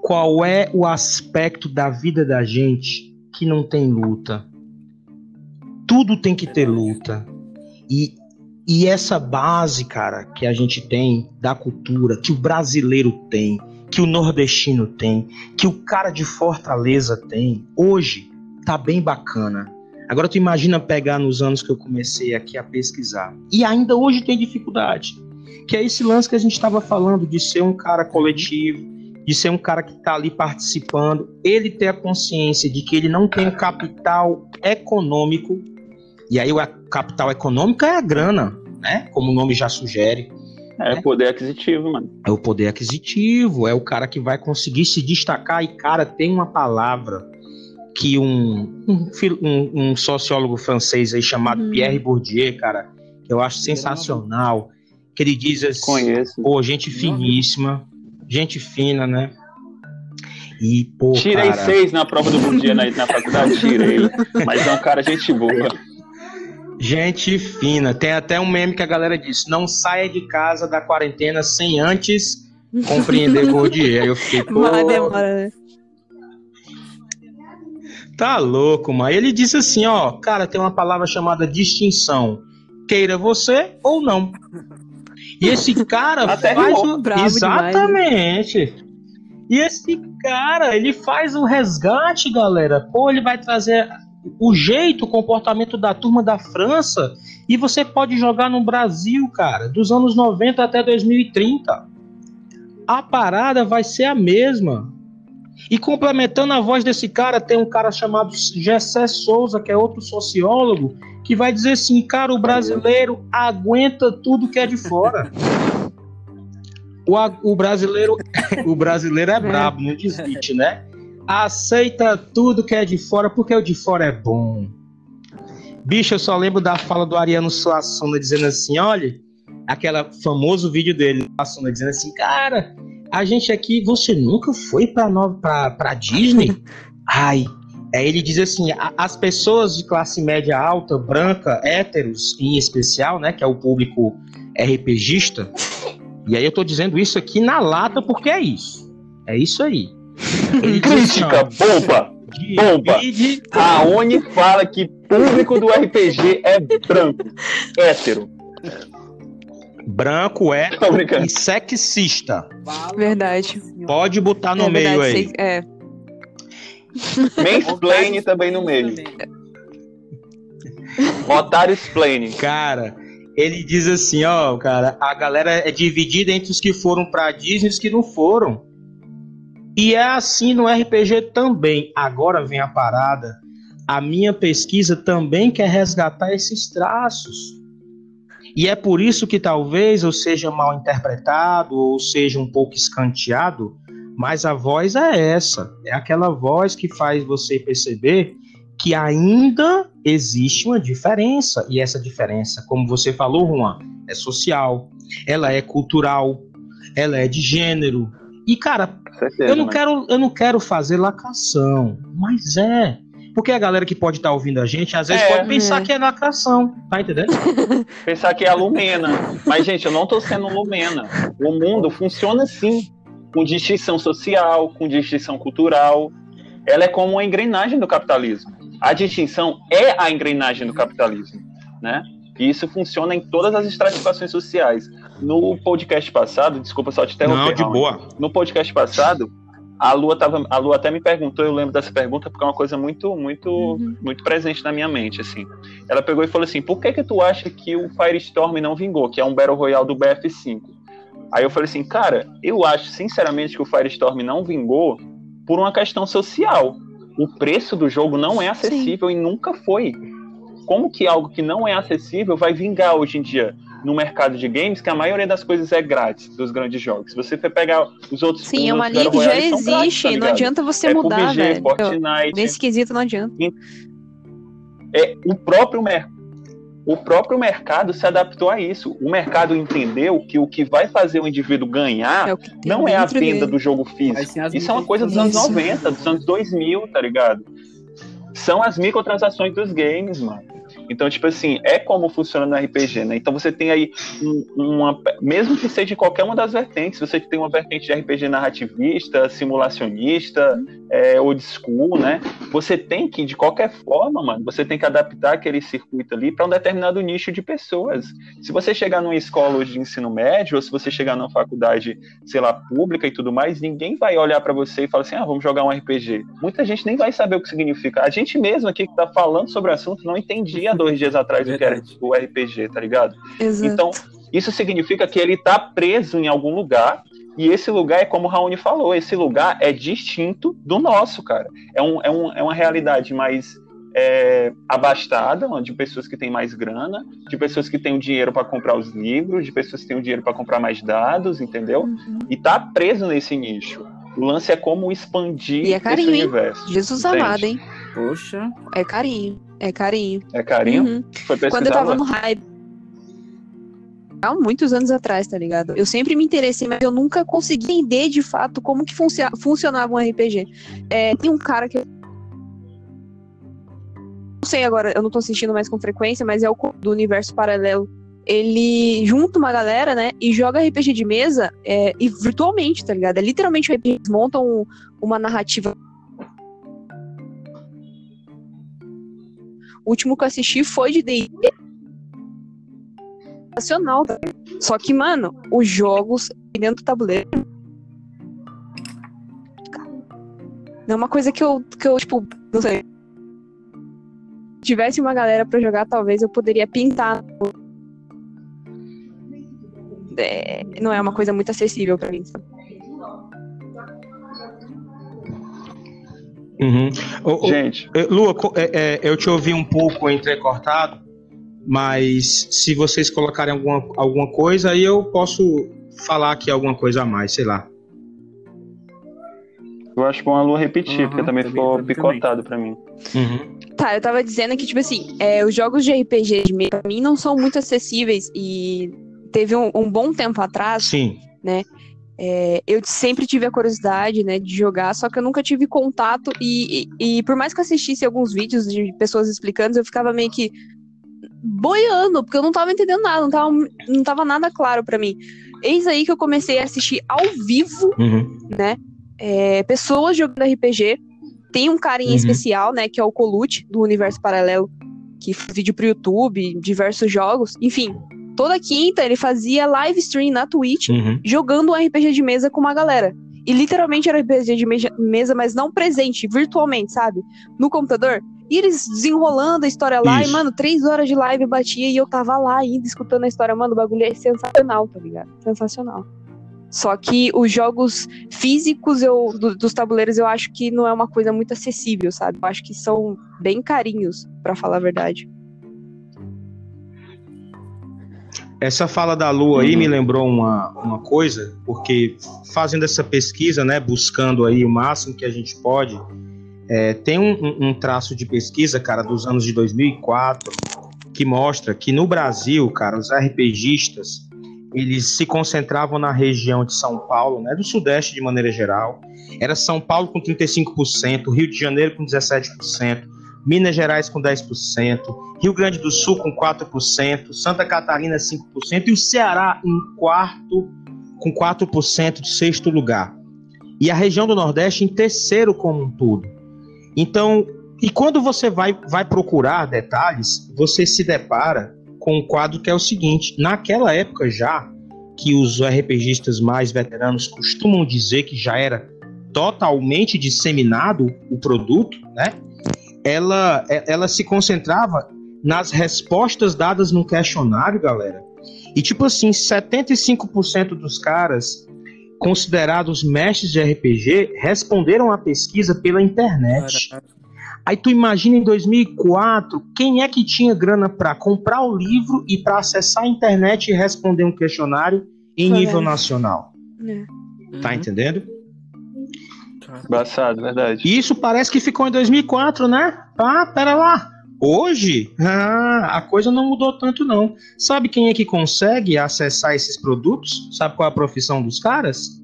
qual é o aspecto da vida da gente que não tem luta? Tudo tem que ter luta. E, e essa base, cara, que a gente tem da cultura, que o brasileiro tem, que o nordestino tem, que o cara de Fortaleza tem, hoje tá bem bacana. Agora tu imagina pegar nos anos que eu comecei aqui a pesquisar. E ainda hoje tem dificuldade. Que é esse lance que a gente estava falando de ser um cara coletivo, de ser um cara que tá ali participando, ele ter a consciência de que ele não tem capital econômico. E aí o capital econômico é a grana, né? Como o nome já sugere. É poder aquisitivo, mano. É o poder aquisitivo, é o cara que vai conseguir se destacar. E, cara, tem uma palavra que um, um, um- um sociólogo francês aí chamado Uhum. Pierre Bourdieu, cara, que eu acho sensacional, que ele diz assim, Conheço. pô, gente finíssima, gente fina, né? E, pô, Tirei cara, seis na prova do bom dia na, na faculdade, tirei. Mas é um cara gente boa. gente fina. Tem até um meme que a galera diz, não saia de casa da quarentena sem antes compreender Bourdieu. Aí eu fiquei, pô, Mas demora, né? Tá louco, mano. Ele disse assim, ó, cara, tem uma palavra chamada distinção. Queira você ou não. E esse cara Até faz o... Exatamente. E esse cara, ele faz o resgate, galera. Pô, ele vai trazer o jeito, o comportamento da turma da França e você pode jogar no Brasil, cara, dos anos 90 até 2030. A parada vai ser a mesma. E complementando a voz desse cara, tem um cara chamado Gessé Souza, que é outro sociólogo, que vai dizer assim, cara, o brasileiro aguenta tudo que é de fora. O, o brasileiro, o brasileiro é brabo, não desvite, né? Aceita tudo que é de fora, porque o de fora é bom. Bicho, eu só lembro da fala do Ariano Suassuna dizendo assim, olha, aquele famoso vídeo dele, Suassuna dizendo assim, cara, a gente aqui, você nunca foi pra, nova, pra, pra Disney? Ai. Aí ele diz assim: a- as pessoas de classe média alta, branca, héteros em especial, né? Que é o público RPGista. E aí eu tô dizendo isso aqui na lata porque é isso. É isso aí. Ele assim, Crítica, bomba! bomba. divide- Raoni fala que público do RPG é branco, hétero. Branco, brincando. e sexista. Verdade. Pode botar no é meio verdade, aí. sei- é. Mansplaining também no meio. Otário explaining. Cara, ele diz assim, ó, cara, a galera é dividida entre os que foram pra Disney e os que não foram. E é assim no RPG também. Agora vem a parada. A minha pesquisa também quer resgatar esses traços. E é por isso que talvez eu seja mal interpretado ou seja um pouco escanteado, mas a voz é essa. É aquela voz que faz você perceber que ainda existe uma diferença. E essa diferença, como você falou, Juan, é social, ela é cultural, ela é de gênero. E, cara, certeza, eu não né? quero, eu não quero fazer lacração, mas é. Porque a galera que pode estar ouvindo a gente, às vezes É. pode pensar É. que é lacração, tá entendendo? Pensar que é a Lumena. Mas, gente, eu não tô sendo Lumena. O mundo funciona assim. Com distinção social, com distinção cultural. Ela é como uma engrenagem do capitalismo. A distinção é a engrenagem do capitalismo, né? E isso funciona em todas as estratificações sociais. No podcast passado, desculpa só te interromper, Não, de boa. No podcast passado, a Lua tava, a Lua até me perguntou, eu lembro dessa pergunta porque é uma coisa muito, muito, Uhum. muito presente na minha mente, assim. Ela pegou e falou assim: "Por que que tu acha que o Firestorm não vingou, que é um Battle Royale do BF5?" Aí eu falei assim: "Cara, eu acho sinceramente que o Firestorm não vingou por uma questão social. O preço do jogo não é acessível e nunca foi. Como que algo que não é acessível vai vingar hoje em dia no mercado de games, que a maioria das coisas é grátis dos grandes jogos. Se você for pegar os outros Sim, é uma linha que já são grátis, existe. tá não adianta você é mudar, PUBG, velho. Fortnite, Nesse quesito não adianta. é o próprio mercado. O próprio mercado se adaptou a isso. O mercado entendeu que o que vai fazer o indivíduo ganhar É o não é a venda dele. do jogo físico. Isso é uma coisa dos anos Isso. 90, dos anos 2000, tá ligado? São as microtransações dos games, mano. Então, tipo assim, é como funciona no RPG, né? Então você tem aí um- uma. Mesmo que seja de qualquer uma das vertentes, você tem uma vertente de RPG narrativista, simulacionista, é, old school, né? Você tem que, de qualquer forma, mano, você tem que adaptar aquele circuito ali para um determinado nicho de pessoas. Se você chegar numa escola hoje de ensino médio, ou se você chegar numa faculdade, sei lá, pública e tudo mais, ninguém vai olhar para você e falar assim: ah, vamos jogar um RPG. Muita gente nem vai saber o que significa. A gente mesmo aqui que tá falando sobre o assunto não entendia dois dias atrás o que era o RPG, tá ligado? Exato. Então, isso significa que ele está preso em algum lugar, e esse lugar é como o Raoni falou, esse lugar é distinto do nosso, cara. É, um, é, um, é uma realidade mais é, abastada, de pessoas que têm mais grana, de pessoas que têm o dinheiro para comprar os livros, de pessoas que têm o dinheiro para comprar mais dados, entendeu? Uhum. E tá preso nesse nicho. O lance é como expandir E é carinho, esse hein? universo. Jesus Entende? amado, hein? Poxa. É carinho. É carinho. É carinho? Uhum. Foi pesquisar Quando eu tava no hype. Há muitos anos atrás, tá ligado? Eu sempre me interessei, mas eu nunca consegui entender de fato como que funcio- funcionava um RPG. É, tem um cara que. Não sei agora, eu não tô assistindo mais com frequência, mas é o do universo paralelo. Ele junta uma galera, né, e joga RPG de mesa é, e virtualmente, tá ligado? É literalmente RPG. Eles montam um- uma narrativa. O último que eu assisti foi de D&D. Sensacional, tá? Só que, mano, os jogos dentro do tabuleiro. Não é uma coisa que eu, que eu tipo, não sei. Se tivesse uma galera pra jogar, talvez eu poderia pintar. É, não é uma coisa muito acessível pra mim. sabe? Uhum. Ô, Gente, eh, Lua, co- é, é, eu te ouvi um pouco entrecortado, mas se vocês colocarem alguma, alguma coisa, aí eu posso falar aqui alguma coisa a mais, sei lá. eu acho bom a Lu repetir, Aham, porque também também, ficou também. picotado pra mim. Uhum. Tá, eu tava dizendo que, tipo assim, é, os jogos de RPG de mesa, pra mim, não são muito acessíveis e teve um, um bom tempo atrás Sim. É, eu sempre tive a curiosidade, né, de jogar, só que eu nunca tive contato e, e, e, por mais que eu assistisse alguns vídeos de pessoas explicando, eu ficava meio que boiando, porque eu não tava entendendo nada, não tava, não tava nada claro para mim. Eis aí que eu comecei a assistir ao vivo, uhum. né, é, pessoas jogando RPG. Tem um cara em uhum. especial, né, que é o Colute, do Universo Paralelo, que faz vídeo pro YouTube, diversos jogos, enfim, toda quinta ele fazia live stream na Twitch uhum. jogando um RPG de mesa com uma galera. E literalmente era RPG de mesa, mas não presente, virtualmente, sabe? No computador. E eles desenrolando a história lá, Isso. e, mano, três horas de live batia e eu tava lá ainda escutando a história. Mano, o bagulho é sensacional, tá ligado? Sensacional. Só que os jogos físicos eu, do, dos tabuleiros eu acho que não é uma coisa muito acessível, sabe? Eu acho que são bem carinhos, para falar a verdade. Essa fala da Lu aí uhum. me lembrou uma, uma coisa, porque fazendo essa pesquisa, né, buscando aí o máximo que a gente pode, é, tem um, um, traço de pesquisa, cara, dos anos de 2004, que mostra que no Brasil, cara, os RPGistas, eles se concentravam na região de São Paulo, né, do Sudeste de maneira geral. Era São Paulo com 35%, Rio de Janeiro com 17%, Minas Gerais com 10%, Rio Grande do Sul com 4%, Santa Catarina 5% e o Ceará em quarto com 4% de sexto lugar. E a região do Nordeste em terceiro como um todo. Então, e quando você vai, vai procurar detalhes, você se depara com um quadro que é o seguinte: naquela época já, que os RPGistas mais veteranos costumam dizer que já era totalmente disseminado o produto, né? Ela, é, ela se concentrava nas respostas dadas no questionário, galera. E tipo assim, 75% dos caras considerados mestres de RPG responderam a pesquisa pela internet. Caraca. Aí tu imagina em 2004, quem é que tinha grana para comprar o livro e para acessar a internet e responder um questionário em Foi nível nacional? É. Tá uhum. entendendo? Embaçado, verdade. Isso parece que ficou em 2004, né? Ah, pera lá. Hoje, ah, a coisa não mudou tanto não. Sabe quem é que consegue acessar esses produtos? Sabe qual é a profissão dos caras?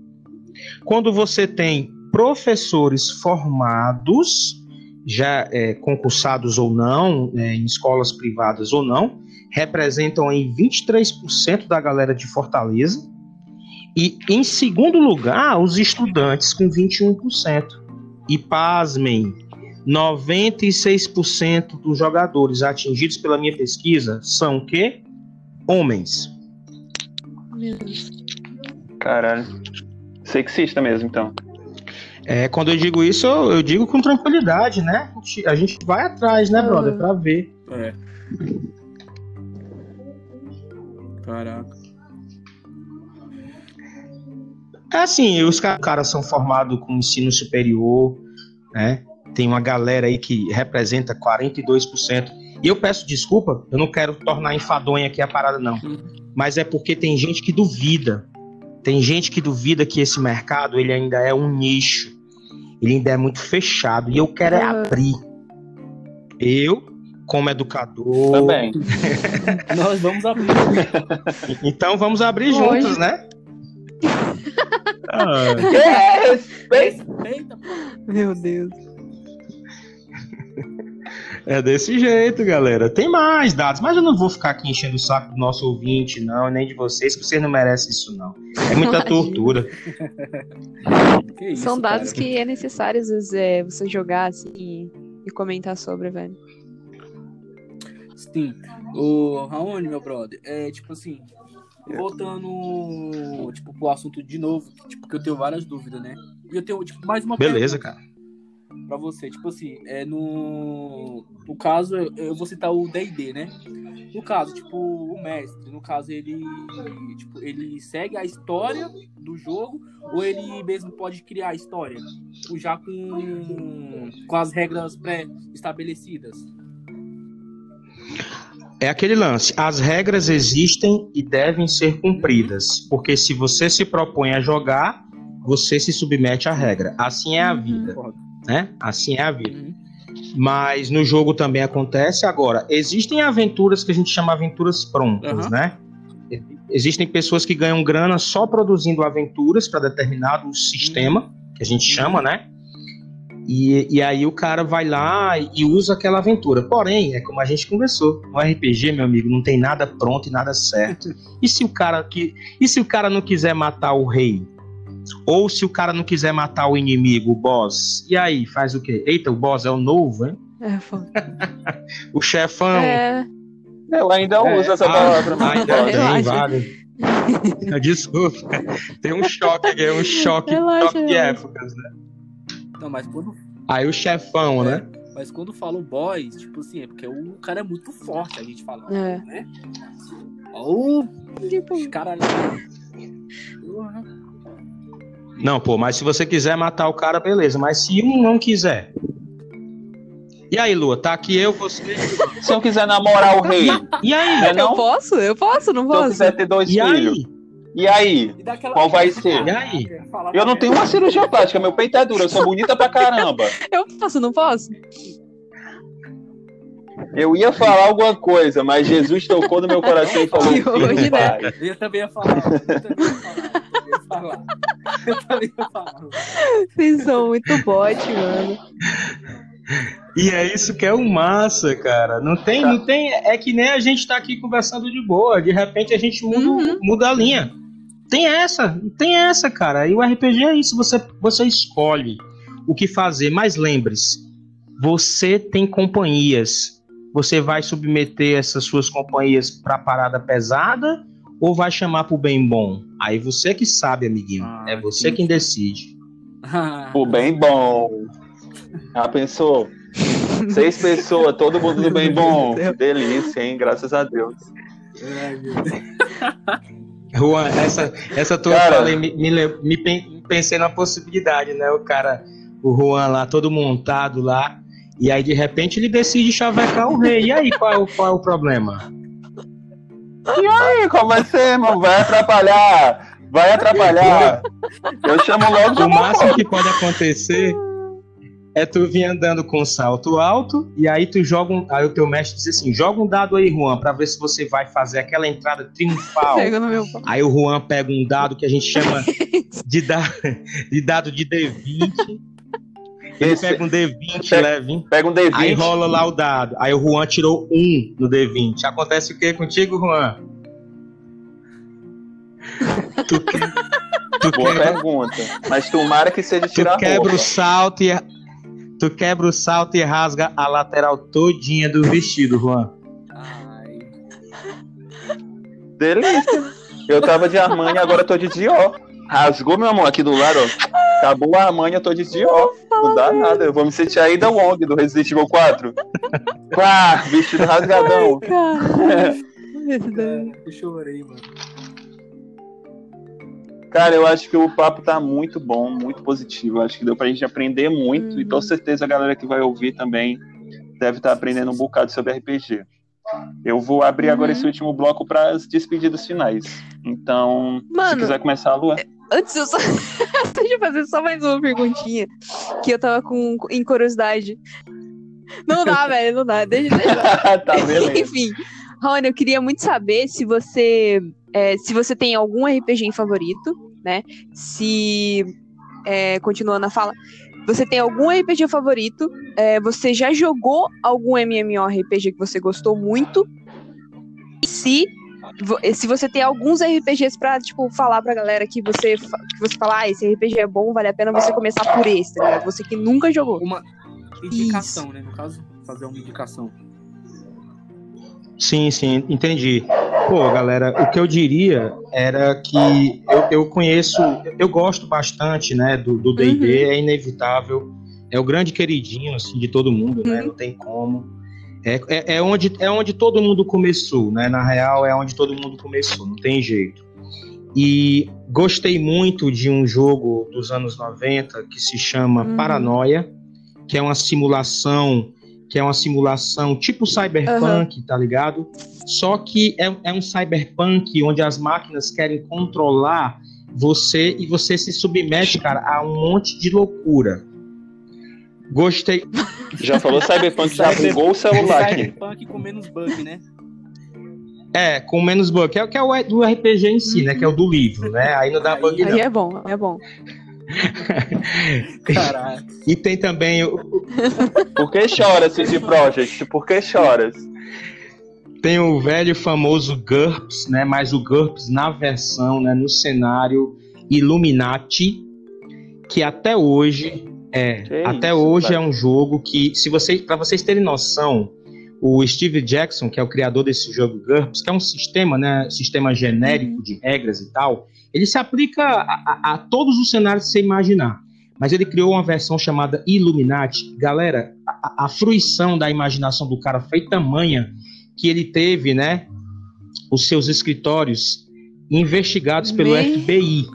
Quando você tem professores formados, já é, concursados ou não, é, em escolas privadas ou não, representam aí 23% da galera de Fortaleza e em segundo lugar, os estudantes com 21%. E pasmem, 96% dos jogadores atingidos pela minha pesquisa são o quê? Homens. Meu Deus. Caralho. Sexista mesmo, então. É, quando eu digo isso, eu, eu digo com tranquilidade, né? A gente, a gente vai atrás, né, brother, pra ver. É. Caraca. É assim, os caras são formados com ensino superior, né? Tem uma galera aí que representa 42%. E eu peço desculpa, eu não quero tornar enfadonha aqui a parada, não. Mas é porque tem gente que duvida. Tem gente que duvida que esse mercado ele ainda é um nicho. Ele ainda é muito fechado. E eu quero é abrir. Eu, como educador. Também. Nós vamos abrir. então vamos abrir Hoje. juntos, né? Ah. É, respeita. Meu Deus. É desse jeito, galera. Tem mais dados, mas eu não vou ficar aqui enchendo o saco do nosso ouvinte, não, nem de vocês, que vocês não merecem isso, não. É muita tortura. Isso, São dados cara? que é necessário, às vezes, é, você jogar assim e, e comentar sobre, velho. Sim. O Raoni, meu brother, é tipo assim, voltando, tipo, pro assunto de novo, tipo, que eu tenho várias dúvidas, né? E eu tenho, tipo, mais uma Beleza, cara. Pra você, tipo assim, é no. No caso, eu vou citar o DD, né? No caso, tipo, o mestre, no caso, ele. Tipo, ele segue a história do jogo, ou ele mesmo pode criar a história? Já com, com as regras pré-estabelecidas? É aquele lance. As regras existem e devem ser cumpridas. Porque se você se propõe a jogar, você se submete à regra. Assim é a uhum. vida. Né? Assim é a vida. Uhum. Mas no jogo também acontece. Agora, existem aventuras que a gente chama aventuras prontas, uhum. né? existem pessoas que ganham grana só produzindo aventuras para determinado sistema, que a gente chama, né? E, e aí o cara vai lá e usa aquela aventura. Porém, é como a gente conversou, no RPG, meu amigo, não tem nada pronto e nada certo. E se o cara que, e se o cara não quiser matar o rei? Ou se o cara não quiser matar o inimigo, o boss? E aí, faz o quê? Eita, o boss é o novo, hein? É, foda. O chefão. É, Eu ainda É, uso essa ah, palavra. mas ainda tem vários. Desculpa. Tem um choque aqui, é um choque, choque de épocas, né? Não, mas quando, Aí o chefão, né? mas quando falam boys, tipo assim, é porque o cara é muito forte, a gente fala, É. né? Ó, tipo, os caras. Não, pô, mas se você quiser matar o cara, beleza. Mas se um não quiser. E aí, Lua, tá aqui eu, você. Se eu quiser namorar o rei, E aí? né, eu não? posso? Eu posso? Não Se eu posso? quiser ter dois E filhos, aí? E aí? E daquela- Qual vai ser? E aí? Eu não tenho uma cirurgia plástica, meu peito é duro, eu sou bonita pra caramba. Eu posso, não posso? Eu ia falar alguma coisa, mas Jesus tocou no meu coração e falou: Que "Filho, hoje, né? vai." Eu também ia falar. Eu também ia falar. Eu também ia falar. Vocês são muito bote, mano. E é isso que é o massa, cara. Não tem, não tem. É que nem a gente tá aqui conversando de boa. De repente a gente muda, Uhum. muda a linha. Tem essa, tem essa, cara. E o RPG é isso. Você, você escolhe o que fazer. Mas lembre-se, você tem companhias. Você vai submeter essas suas companhias pra parada pesada ou vai chamar pro bem bom? Aí você que sabe, amiguinho. Ah, é você entendi. quem decide. Pô, bem bom. Ah, pensou? Seis pessoas, todo mundo do bem bom. Que delícia, hein? Graças a Deus. Ai, meu Deus. Juan, essa, essa tua Cara. fala aí me, me, me pen- pensei na possibilidade, né? O cara, o Juan lá, todo montado lá, e aí de repente ele decide chavecar o rei. E aí, qual é o, qual é o problema? Ih, como assim, irmão? Vai atrapalhar. Vai atrapalhar. Eu chamo logo O máximo que pode acontecer é tu vir andando com salto alto, e aí tu joga um. Aí o teu mestre diz assim: joga um dado aí, Juan, pra ver se você vai fazer aquela entrada triunfal. Pega no meu pau. Aí o Juan pega um dado que a gente chama de, da, de dado de D20. Ele Esse- pega um D20 Pega- leve? Pega um Aí D20. rola lá o dado. Aí o Juan tirou um no D20. Acontece o que contigo, Juan? Tu, tu Boa quebra, pergunta. Mas tomara que seja tu tirar quebra roupa. o salto e tu quebra o salto e rasga a lateral todinha do vestido, Juan. Ai. Delícia. Eu tava de Armani, agora eu tô de Dior. Rasgou, meu amor, aqui do lado, ó. Acabou a Armani, eu tô de Dior. Não dá nada. Eu vou me sentir aí da Wong, do Resident Evil 4. Quá, vestido rasgadão. Cara. Esse daí. Eu chorei, mano. Cara, eu acho que o papo tá muito bom, muito positivo. Eu acho que deu pra gente aprender muito. E com certeza a galera que vai ouvir também deve estar aprendendo um bocado sobre RPG. Eu vou abrir Uhum. agora esse último bloco para as despedidas finais. Então, se Mano, quiser começar, Lua. antes eu só. Deixa eu fazer só mais uma perguntinha. Que eu tava com, em curiosidade. Não dá, velho, não dá. Deixa, deixa. tá, beleza. Enfim, Rony, eu queria muito saber se você é, se você tem algum RPG favorito, né? Se é, continuando a fala, você tem algum RPG favorito? É, você já jogou algum MMORPG que você gostou muito? E se se você tem alguns RPGs pra, tipo, falar pra galera que você, que você fala, ah, esse RPG é bom, vale a pena você começar por esse, tá ligado? Você que nunca jogou. Uma indicação, né? No caso, fazer uma indicação. Sim, sim, entendi. Pô, galera, o que eu diria era que eu, eu conheço, eu gosto bastante, né, do D&D, é inevitável, é o grande queridinho, assim, de todo mundo, né, Uhum. não tem como. É, é, é onde, é onde todo mundo começou, né, na real é onde todo mundo começou, não tem jeito. E gostei muito de um jogo dos anos 90 que se chama Uhum. Paranoia, que é uma simulação que é uma simulação tipo cyberpunk, tá ligado? Só que é, é um cyberpunk onde as máquinas querem controlar você e você se submete, cara, a um monte de loucura. Gostei. Já falou Cyberpunk, já bugou o celular aqui. Cyberpunk com menos bug, né? É, com menos bug, que é, que é o do RPG em si, né? Que é o do livro, né? Aí não dá bug não. Aí é bom, é bom. Caralho. E tem também o, Por que choras, CD Projekt? Por que choras? tem o velho famoso GURPS, né? Mas o GURPS na versão, né? No cenário Illuminati, que até hoje é, Que até isso, hoje velho. é um jogo que, se vocês, para vocês terem noção, o Steve Jackson, que é o criador desse jogo GURPS, que é um sistema, né? Sistema genérico de regras e tal, ele se aplica a, a- a todos os cenários que você imaginar. Mas ele criou uma versão chamada Illuminati. Galera, a, a- a fruição da imaginação do cara foi tamanha que ele teve, né? Os seus escritórios investigados pelo FBI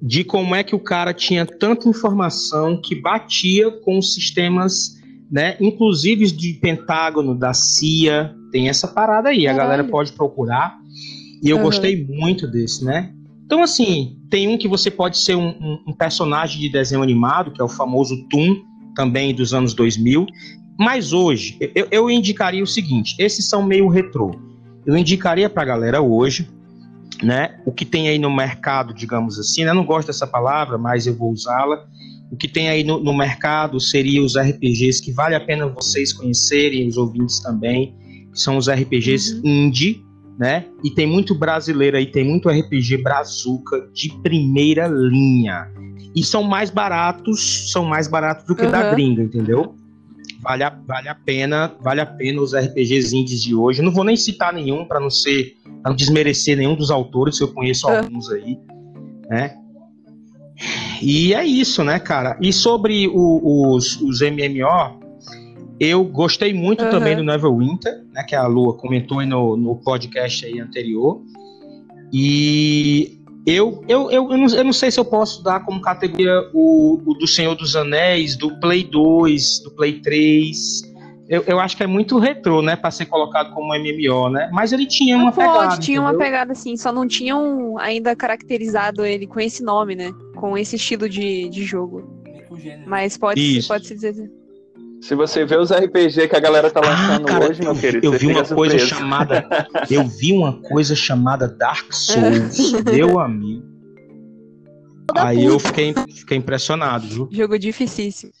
de como é que o cara tinha tanta informação que batia com os sistemas, né, inclusive de Pentágono, da CIA, tem essa parada aí, a Caralho. galera pode procurar, e eu Aham. gostei muito desse, né? Então, assim, tem um que você pode ser um, um- um personagem de desenho animado, que é o famoso Toon, também dos anos 2000, mas hoje, eu, eu indicaria o seguinte, esses são meio retrô, eu indicaria pra galera hoje, né? O que tem aí no mercado, digamos assim, né? Eu não gosto dessa palavra, mas eu vou usá-la. O que tem aí no, no mercado seria os RPGs que vale a pena vocês conhecerem, os ouvintes também, que são os RPGs Uhum. indie, né? E tem muito brasileiro aí, tem muito RPG brazuca de primeira linha. E são mais baratos, são mais baratos do que da Uhum. gringa, entendeu? Vale a, vale a pena, vale a pena os RPGs indies de hoje. Eu não vou nem citar nenhum para não ser, pra não desmerecer nenhum dos autores, eu conheço É. alguns aí, né? E é isso, né, cara? E sobre o- os, os MMO, eu gostei muito Aham. também do Neverwinter, né? Que a Lua comentou aí no, no podcast aí anterior. E eu, eu, eu, eu, não, eu não sei se eu posso dar como categoria o, o do Senhor dos Anéis, do Play 2, do Play 3. Eu, eu acho que é muito retrô, né? Pra ser colocado como MMO, né? Mas ele tinha uma Pode, pegada. tinha uma entendeu? pegada assim, só não tinham ainda caracterizado ele com esse nome, né? Com esse estilo de, de jogo. Mas pode, Isso. pode se dizer. Se você vê os RPG que a galera tá Ah, lançando cara, hoje, meu eu, querido, eu vi uma coisa surpreso. chamada. Eu vi uma coisa chamada Dark Souls, meu amigo. Aí eu fiquei, fiquei impressionado, viu? Jogo dificílimo.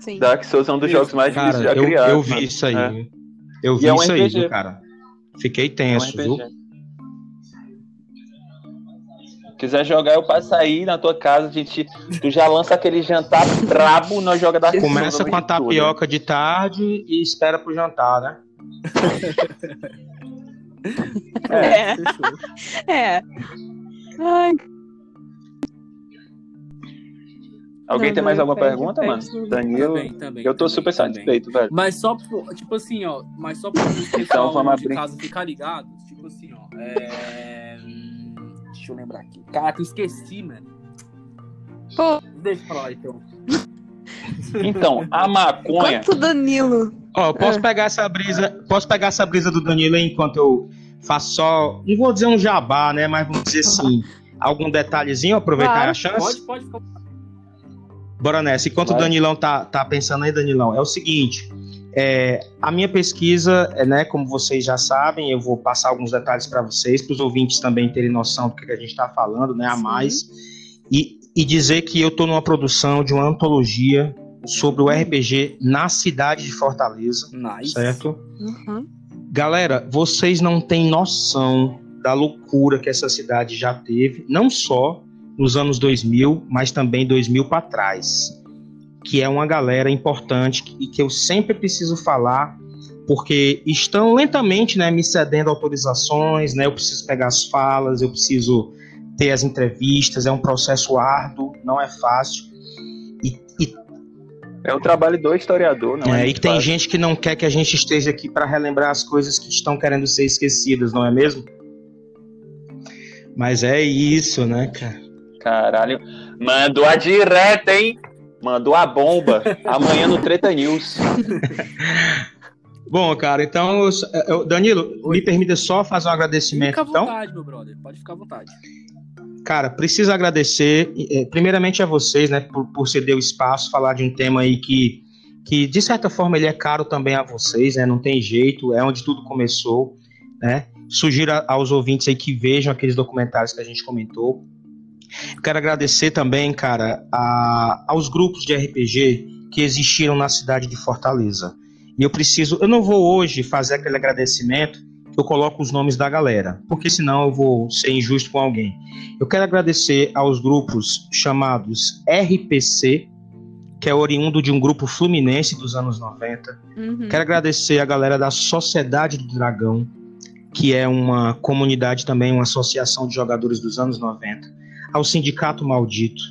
Sim. Dark Souls é um dos jogos mais Cara, difíceis já eu, criados. eu vi mano. isso aí. É. Eu vi é um isso aí, RPG. viu, cara? Fiquei É um tenso, viu? Quiser jogar, eu passo aí na tua casa, a gente, tu já lança aquele jantar brabo, nós joga Souls. Começa com a tapioca de tarde e espera pro jantar, né? É. Fechou. É. Ai, Alguém Não, tem mais alguma pergunta, mano? Danilo, Também, também, eu tô também, super também. satisfeito, velho. Mas só, pro- tipo assim, ó, mas só pra Então, vamos de abrir. casa ficar ligado, tipo assim, ó, é... Deixa eu lembrar aqui. Caraca, eu esqueci, mano. Pô. Deixa eu falar, então. Então, a maconha, quanto Danilo. Ó, posso É. pegar essa brisa, posso pegar essa brisa do Danilo aí enquanto eu faço só, não vou dizer um jabá, né, mas vamos dizer assim, algum detalhezinho, aproveitar Claro. a chance. Pode, pode. Bora nessa. Enquanto Vai. o Danilão tá, tá pensando aí, Danilão, é o seguinte: é, a minha pesquisa, é, né, como vocês já sabem, eu vou passar alguns detalhes para vocês, para os ouvintes também terem noção do que, que a gente está falando, né, a Sim. mais, e, e dizer que eu estou numa produção de uma antologia sobre o RPG na cidade de Fortaleza, Nice. certo? Uhum. Galera, vocês não têm noção da loucura que essa cidade já teve, não só nos anos 2000, mas também 2000 para trás, que é uma galera importante e que eu sempre preciso falar, porque estão lentamente, né, me cedendo autorizações, né, eu preciso pegar as falas, eu preciso ter as entrevistas, é um processo árduo, não é fácil. E, e é o trabalho do historiador, não é? é, e tem fácil. gente que não quer que a gente esteja aqui para relembrar as coisas que estão querendo ser esquecidas, não é mesmo? Mas é isso, né, cara? Caralho. Mandou a direta, hein? Mandou a bomba. Amanhã no Treta News. Bom, cara, então, eu- Danilo, Oi. me permita só fazer um agradecimento, Fica à então. vontade, meu brother. Pode ficar à vontade. Cara, preciso agradecer, eh, primeiramente a vocês, né, por, por ceder o espaço, falar de um tema aí que que de certa forma ele é caro também a vocês, né? Não tem jeito, é onde tudo começou, né? Sugiro aos ouvintes aí que vejam aqueles documentários que a gente comentou. Quero agradecer também, cara, a, aos grupos de RPG que existiram na cidade de Fortaleza. E eu preciso, eu não vou hoje fazer aquele agradecimento que eu coloco os nomes da galera, porque senão eu vou ser injusto com alguém. Eu quero agradecer aos grupos chamados RPC, que é oriundo de um grupo fluminense dos anos 90. Uhum. Quero agradecer a galera da Sociedade do Dragão, que é uma comunidade também, uma associação de jogadores dos anos 90. Ao Sindicato Maldito,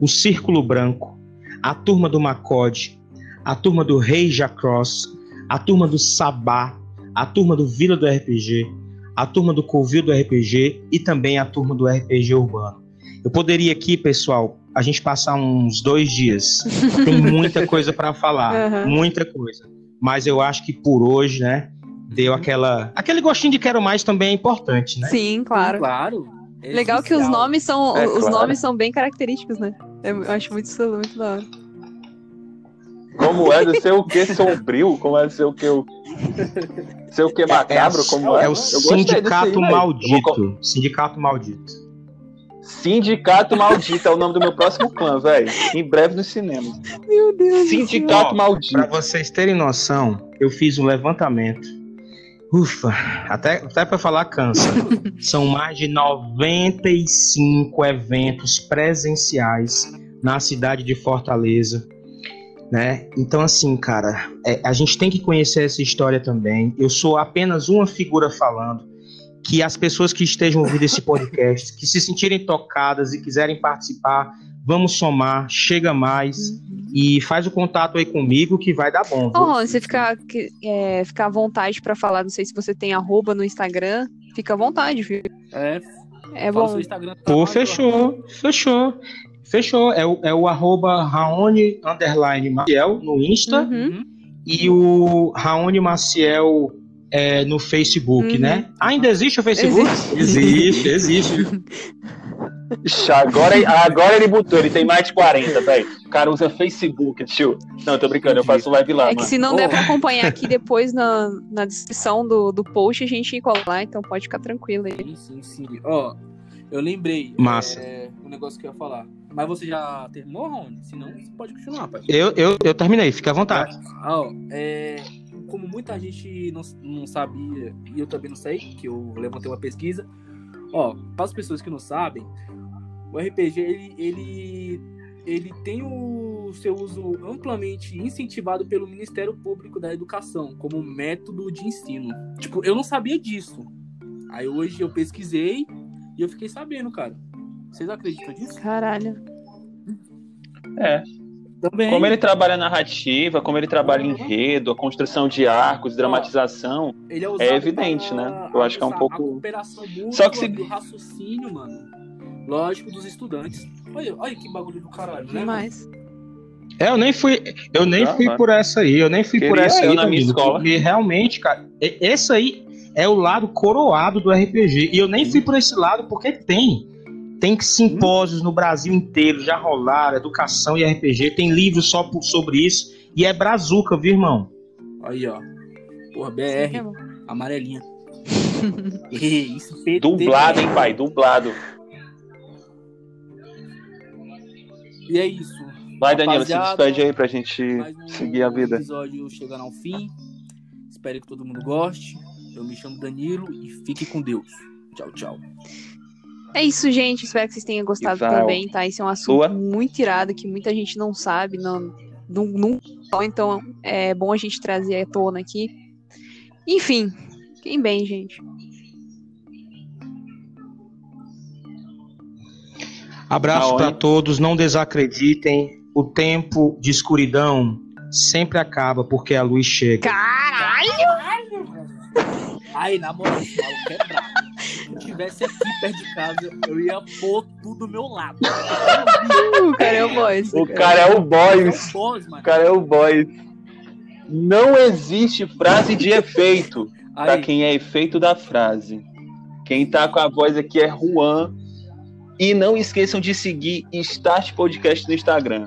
o Círculo Branco, a turma do Macode, a turma do Rei Jacross, a turma do Sabá, a turma do Vila do RPG, a turma do Covil do RPG e também a turma do RPG Urbano. Eu poderia aqui, pessoal, a gente passar uns dois dias. Tem muita coisa para falar, Uhum. muita coisa. Mas eu acho que por hoje, né, deu aquela, aquele gostinho de quero mais também é importante, né? Sim, claro. Claro. É Legal que os nomes são É, os claro. nomes são bem característicos, né? Eu eu acho muito muito da hora. Como é de ser o que sombrio? Como é de ser o que o. Ser o que macabro? Como é? É o Eu gostei desse aí, Sindicato. Maldito. Sindicato Maldito. Sindicato Maldito é o nome do meu próximo clã, velho. Em breve no cinema. Meu Deus. Sindicato Para Maldito. vocês terem noção, eu fiz um levantamento. Ufa, até, até para falar cansa. São mais de 95 eventos presenciais na cidade de Fortaleza. Né? Então, assim, cara, é, a gente tem que conhecer essa história também. Eu sou apenas uma figura falando. Que as pessoas que estejam ouvindo esse podcast, que se sentirem tocadas e quiserem participar, vamos somar, chega mais e faz o contato aí comigo que vai dar bom. Ron, você ficar que- é, ficar à vontade pra falar, não sei se você tem arroba no Instagram, fica à vontade, viu? É, É bom. Instagram. tá Pô, lá, fechou, fechou. Fechou. É o, é o arroba Raoni underline Maciel no Insta Uhum. E o Raoni Maciel é, no Facebook, Uhum. né? Ainda existe o Facebook? Existe, existe. Ixi, agora, agora ele botou, ele tem mais de 40, velho. O cara usa Facebook, tio. Não, tô brincando, eu faço live lá, É que mano. se não Ô. der pra acompanhar aqui depois na, na descrição do, do post, a gente cola lá, então pode ficar tranquilo aí. Sim, sim, sim. Ó, eu lembrei. Massa. É, um negócio que eu ia falar. Mas você já terminou, Rony? Se não, você pode continuar, pai. Eu, eu, eu terminei, fica à vontade. Ah, ó, é, como muita gente não, não sabia, e eu também não sei, que eu levantei uma pesquisa. Ó, para as pessoas que não sabem, o RPG ele, ele, ele tem o seu uso amplamente incentivado pelo Ministério Público da Educação como método de ensino. Tipo, eu não sabia disso. Aí hoje eu pesquisei e eu fiquei sabendo, cara. Vocês acreditam nisso? Caralho. É. Também. Como ele trabalha narrativa, como ele trabalha enredo, a construção de arcos, dramatização. Ele é, É evidente, né? Eu acho que é um pouco- Só que se- do raciocínio, mano. Lógico, dos estudantes. Olha, olha que bagulho do caralho, né? Demais. É, eu nem fui, eu nem Ah, fui mano. por essa aí, eu nem fui por Queria essa eu aí, na minha escola. porque realmente, cara, esse aí é o lado coroado do RPG. E eu nem fui por esse lado porque tem. Tem simpósios no Brasil inteiro, já rolaram, educação e RPG, tem livros só por- sobre isso, e é brazuca, viu, irmão? Aí, ó. Porra, Sim, BR, é amarelinha. Isso, PT, Dublado, hein, pai? Dublado. E é isso. Vai, Danilo, se despede aí pra gente Mais um seguir a vida. episódio chegando ao fim. Espero que todo mundo goste. Eu me chamo Danilo e fique com Deus. Tchau, tchau. É isso, gente. Espero que vocês tenham gostado também, tá? Esse é um assunto Sua? muito irado que muita gente não sabe, não, não, não- então é bom a gente trazer à tona aqui. Enfim, fiquem bem, gente. Abraço para todos, não desacreditem, o tempo de escuridão sempre acaba porque a luz chega. Caralho! Aí, na moral, é. Se eu tivesse aqui perto de casa, eu ia pôr tudo do meu lado. O cara é o boss. O cara é o É boys. O cara é o boys. Não existe frase de efeito pra Aí, quem é efeito da frase. Quem tá com a voz aqui é Juan. E não esqueçam de seguir Start Podcast no Instagram.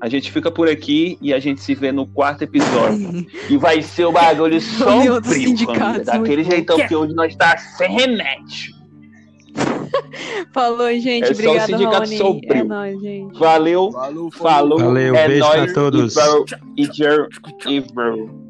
A gente fica por aqui e a gente se vê no quarto episódio. e vai ser o bagulho sombrio, família. Daquele jeitão que hoje nós tá sem remédio. Falou, gente. É só o Obrigada, sindicato Rony. sombrio. É nóis, gente. Valeu, Falou, falou. Valeu, é beijo nóis, pra todos. E, bro.